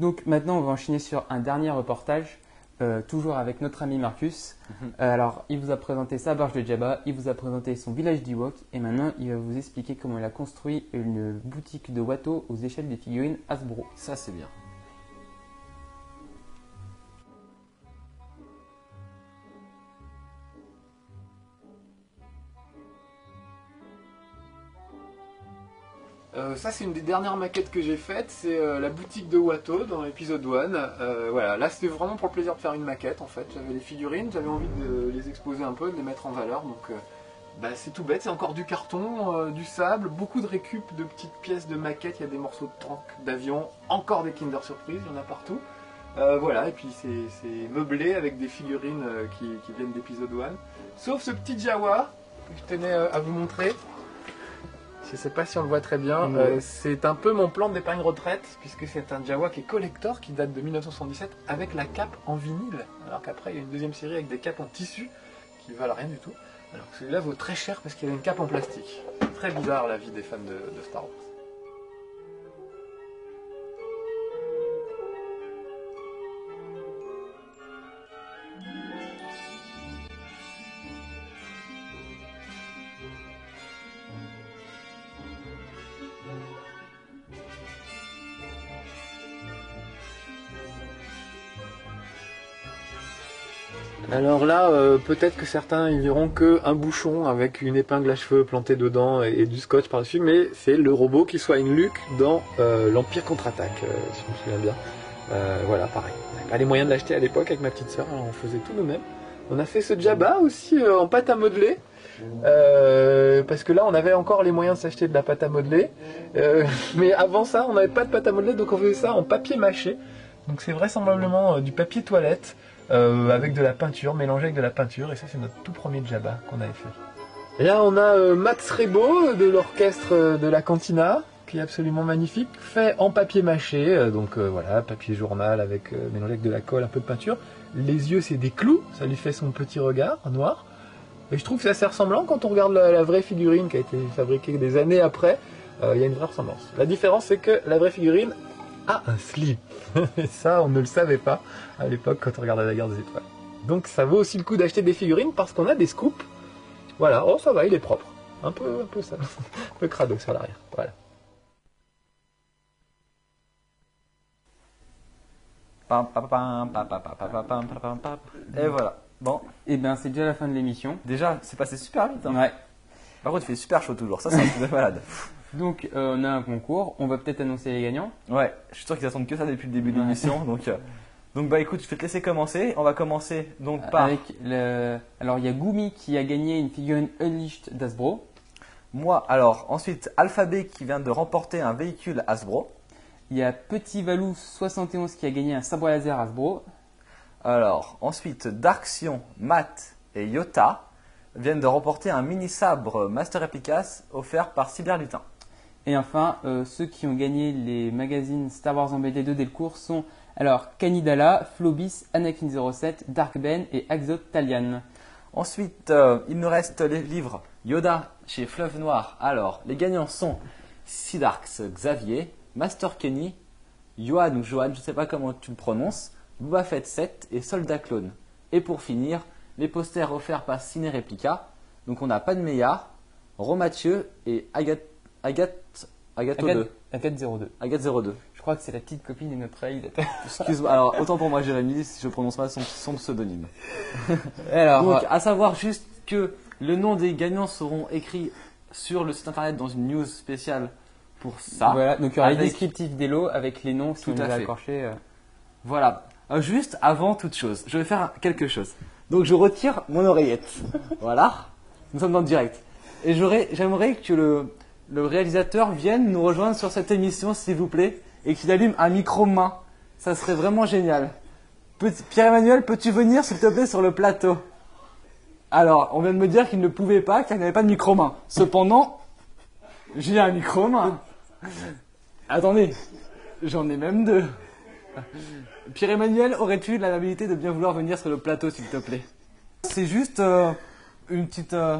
Donc maintenant, on va enchaîner sur un dernier reportage. euh, toujours avec notre ami Marcus. Mhm. Euh, alors, il vous a présenté sa barge de Jabba, il vous a présenté son village d'Ewok, et maintenant, il va vous expliquer comment il a construit une boutique de Watto aux échelles des figurines Hasbro. Ça c'est bien. Euh, ça, c'est une des dernières maquettes que j'ai faites. C'est euh, la boutique de Watto dans l'épisode 1. Euh, voilà, là, c'était vraiment pour le plaisir de faire une maquette en fait. J'avais les figurines, j'avais envie de les exposer un peu, de les mettre en valeur. Donc, bah, c'est tout bête. C'est encore du carton, du sable, beaucoup de récup de petites pièces de maquettes. Il y a des morceaux de tank, d'avion, encore des Kinder Surprise, il y en a partout. Voilà, et puis c'est meublé avec des figurines qui, qui viennent d'épisode 1. Sauf ce petit Jawa que je tenais à vous montrer. Je sais pas si on le voit très bien. Euh, c'est un peu mon plan d'épargne retraite, puisque c'est un Jawa qui est collector, qui date de 1977, avec la cape en vinyle. Alors qu'après, il y a une deuxième série avec des capes en tissu, qui valent rien du tout. Alors que celui-là vaut très cher parce qu'il a une cape en plastique. Très bizarre la vie des fans de, de Star Wars. Alors là, euh, peut-être que certains ils verront que un bouchon avec une épingle à cheveux plantée dedans et, du scotch par-dessus, mais c'est le robot qui soigne Luke dans euh, l'Empire contre-attaque, euh, si je me souviens bien. Euh, voilà, pareil. On n'avait pas les moyens de l'acheter à l'époque avec ma petite sœur, on faisait tout nous-mêmes. On a fait ce Jabba aussi en pâte à modeler. parce que là, on avait encore les moyens de s'acheter de la pâte à modeler. Euh, mais avant ça, on n'avait pas de pâte à modeler, donc on faisait ça en papier mâché. Donc c'est vraisemblablement du papier toilette euh, avec de la peinture, mélangé avec de la peinture. Et ça, c'est notre tout premier Jabba qu'on avait fait. Et là, on a euh, Max Rebo de l'orchestre euh, de la Cantina, qui est absolument magnifique, fait en papier mâché. euh, donc euh, voilà, papier journal avec euh, mélangé avec de la colle, un peu de peinture. Les yeux, c'est des clous. Ça lui fait son petit regard noir. Et je trouve que c'est assez ressemblant quand on regarde la, vraie figurine qui a été fabriquée des années après. euh, Il y a une vraie ressemblance. La différence, c'est que la vraie figurine ah, un slip Et ça, on ne le savait pas à l'époque quand on regardait la guerre des étoiles. Donc ça vaut aussi le coup d'acheter des figurines parce qu'on a des scoops. Voilà, oh ça va, il est propre. Un peu, un peu ça. Un peu crado sur l'arrière. Voilà. Et voilà. Bon. Et eh bien, c'est déjà la fin de l'émission. Déjà, c'est passé super vite. Ouais. Par contre, il fait super chaud toujours. Ça, c'est un truc de malade. Donc, euh, on a un concours. On va peut-être annoncer les gagnants. Ouais, je suis sûr qu'ils attendent que ça depuis le début de l'émission. Donc, euh, donc, bah écoute, je vais te laisser commencer. On va commencer donc par Avec le... Alors, il y a Gumi qui a gagné une figurine Unleashed d'Asbro. moi. Alors, ensuite, Alphabet qui vient de remporter un véhicule Hasbro. Il y a Petit Valou 71 qui a gagné un sabre laser Hasbro. Alors, ensuite, Darksion, Matt et Yota viennent de remporter un mini sabre Master Replicas offert par Cyberlutin. Et enfin, euh, ceux qui ont gagné les magazines Star Wars en BD de Delcourt sont alors Kanidala, Flobis, Anakin 07, Dark Ben et Axot Talian. Ensuite, euh, il nous reste les livres Yoda chez Fleuve Noir. Alors, les gagnants sont Sidarx Xavier, Master Kenny, Johan ou Johan, je ne sais pas comment tu le prononces, Boba Fett 7 et Soldat Clone. Et pour finir, les posters offerts par Ciné Replica. Donc on a Pan Meillard, Romathieu et Agathe, Agathe, Agathe 2. Agathe 02. Agathe 02. Je crois que c'est la petite copine de notre réalisateur. Excuse-moi, alors autant pour moi Jérémy si je prononce mal son, son pseudonyme. Alors, Donc à savoir juste que le nom des gagnants seront écrits sur le site internet dans une news spéciale pour ça. voilà, donc il y aura les Avec- descriptifs des lots avec les noms si Tout les à fait. euh. Voilà. Euh, juste avant toute chose, je vais faire quelque chose. Donc je retire mon oreillette. voilà. Nous sommes dans le direct. Et j'aimerais que le, le réalisateur vienne nous rejoindre sur cette émission, s'il vous plaît, et qu'il allume un micro main. Ça serait vraiment génial. Pierre-Emmanuel, peux-tu venir, s'il te plaît, sur le plateau? Alors, on vient de me dire qu'il ne pouvait pas, car il n'avait pas de micro main. Cependant, j'ai un micro main. Attendez, j'en ai même deux. Pierre-Emmanuel, aurais-tu l'amabilité de bien vouloir venir sur le plateau, s'il te plaît? C'est juste euh, une petite... euh,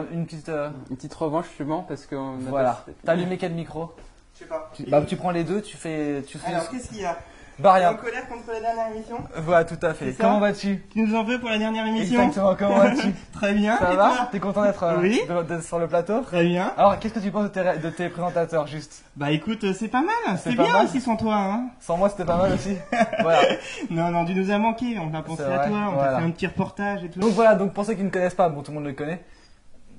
un- une petite... euh, Une petite revanche justement parce qu'on a voilà. pas- T'as allumé quel micro Je sais pas. tu, bah, tu prends les deux, tu fais... Tu fais... Alors, qu'est-ce qu'il y a bah En rien. colère contre la dernière émission Voilà, tout à fait. C'est ça Comment vas-tu Tu nous en veux pour la dernière émission Exactement, comment vas-tu Très bien. Ça et va toi T'es content d'être euh, Oui. de- d'être sur le plateau Très bien. Alors, qu'est-ce que tu penses de tes, ré- de tes présentateurs, juste Bah écoute, euh, c'est pas mal. C'est C'est pas bien mal. aussi sans toi. Hein. Sans moi, c'était pas mal aussi. voilà. Non, non, tu nous as manqué. On a pensé C'est à vrai, toi. On voilà. t'a fait un petit reportage et tout. Donc voilà, donc pour ceux qui ne connaissent pas, bon tout le monde le connaît,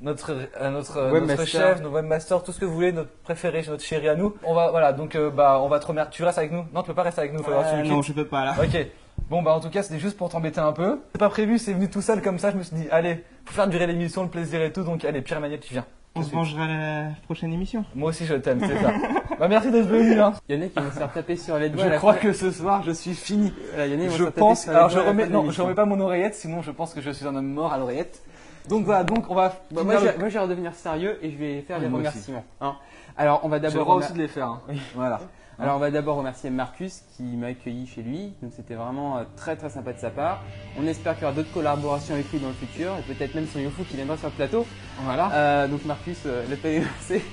notre euh, notre euh, notre Webmaster. chef, nos webmasters, tout ce que vous voulez, notre préféré, notre chéri à nous. On va voilà, donc euh, bah on va te remercier. Tu restes avec nous? Non, tu peux pas rester avec nous, faut Euh, non, je peux pas là. Ok. Bon bah en tout cas c'était juste pour t'embêter un peu. C'est pas prévu, c'est venu tout seul comme ça. Je me suis dit allez, faut faire durer l'émission, le plaisir et tout. Donc allez, Pierre Emmanuel, tu viens. On se vengera à la prochaine émission. Moi aussi je t'aime, c'est ça. bah merci d'être venu. Hein. Il y en a qui vont se faire taper sur les doigts. Je crois fin. que ce soir je suis fini. Voilà, il y en a, ils vont se Je pense. Alors je remets non, je remets pas mon oreillette, sinon je pense que je suis un homme mort à l'oreillette. Donc voilà, donc on va. Bah, moi, le- je, moi, je vais redevenir sérieux et je vais faire Oui, les remerciements. hein. Alors, on va d'abord remer- aussi de les faire. hein. Oui. Voilà. Alors on va d'abord remercier Marcus qui m'a accueilli chez lui, donc c'était vraiment euh, très très sympa de sa part. On espère qu'il y aura d'autres collaborations avec lui dans le futur et peut-être même son Yofu qui viendra sur le plateau. Voilà. Euh, donc Marcus, euh, le versé.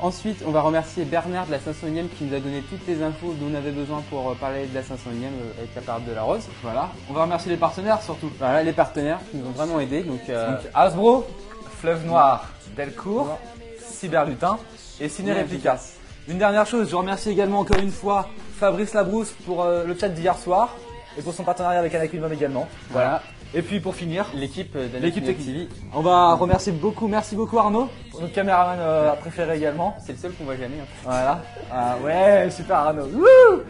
Ensuite, on va remercier Bernard de la 501ème qui nous a donné toutes les infos dont on avait besoin pour euh, parler de la 501ème euh, avec la parade de la rose. Voilà. On va remercier les partenaires surtout. Voilà, les partenaires qui nous ont vraiment aidés. Donc, euh, Donc Hasbro, Fleuve Noir, Delcourt, Cyberlutin et Ciné Replica. Une dernière chose, je remercie également encore une fois Fabrice Labrousse pour euh, le chat d'hier soir et pour son partenariat avec Anakin Mom également. voilà, Et puis pour finir, l'équipe de L'équipe. TV, on va remercier beaucoup, merci beaucoup Arnaud, pour notre caméraman euh, préféré également. c'est le seul qu'on voit jamais. hein. Voilà. Ah ouais, super Arnaud. Wouh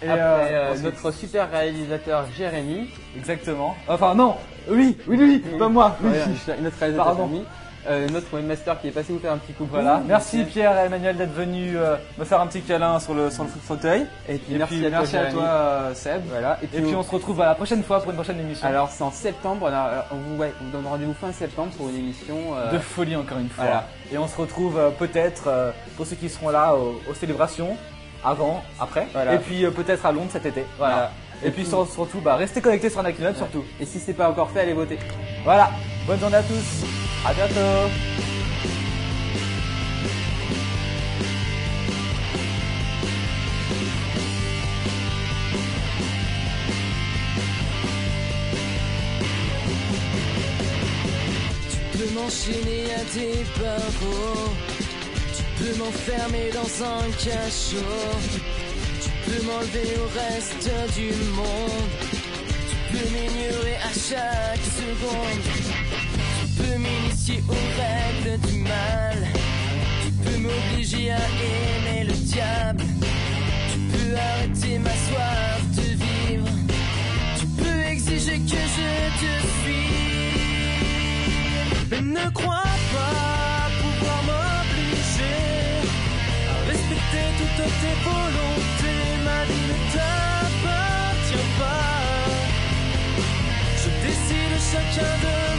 et Après, euh, euh, notre super réalisateur Jérémy, exactement. Enfin non, oui, oui, oui, pas moi. Oui. Ouais, notre réalisateur Pardon. Jérémy, euh, notre webmaster qui est passé vous faire un petit coucou. Voilà. Merci Merci. Pierre et Emmanuel d'être venus euh, me faire un petit câlin sur le, sur le fauteuil. Et puis Et merci, puis à toi, à euh, Seb. Voilà. Et puis on se retrouve à la prochaine fois pour une prochaine émission. Alors c'est en septembre, alors, on vous, ouais, on vous donne rendez-vous fin septembre pour une émission. de folie encore une fois. voilà. Et on se retrouve peut-être pour ceux qui seront là au- aux célébrations, avant, après. Voilà. Et puis peut-être à Londres cet été. Voilà. Et, puis sur- surtout, bah, restez connectés sur Anakin Hub, surtout. Et si c'est pas encore fait, allez voter. Voilà. Bonne journée à tous. À bientôt. Tu peux m'enchaîner à tes barreaux. Tu peux m'enfermer dans un cachot. Tu peux m'enlever au reste du monde. Tu peux m'ignorer à chaque seconde. Tu peux m'initier aux règles du mal. Tu peux m'obliger à aimer le diable. Tu peux arrêter ma soif de vivre. Tu peux exiger que je te suive. Mais ne crois pas pouvoir m'obliger à respecter toutes tes volontés. Ma vie ne t'appartient pas. Je décide chacun de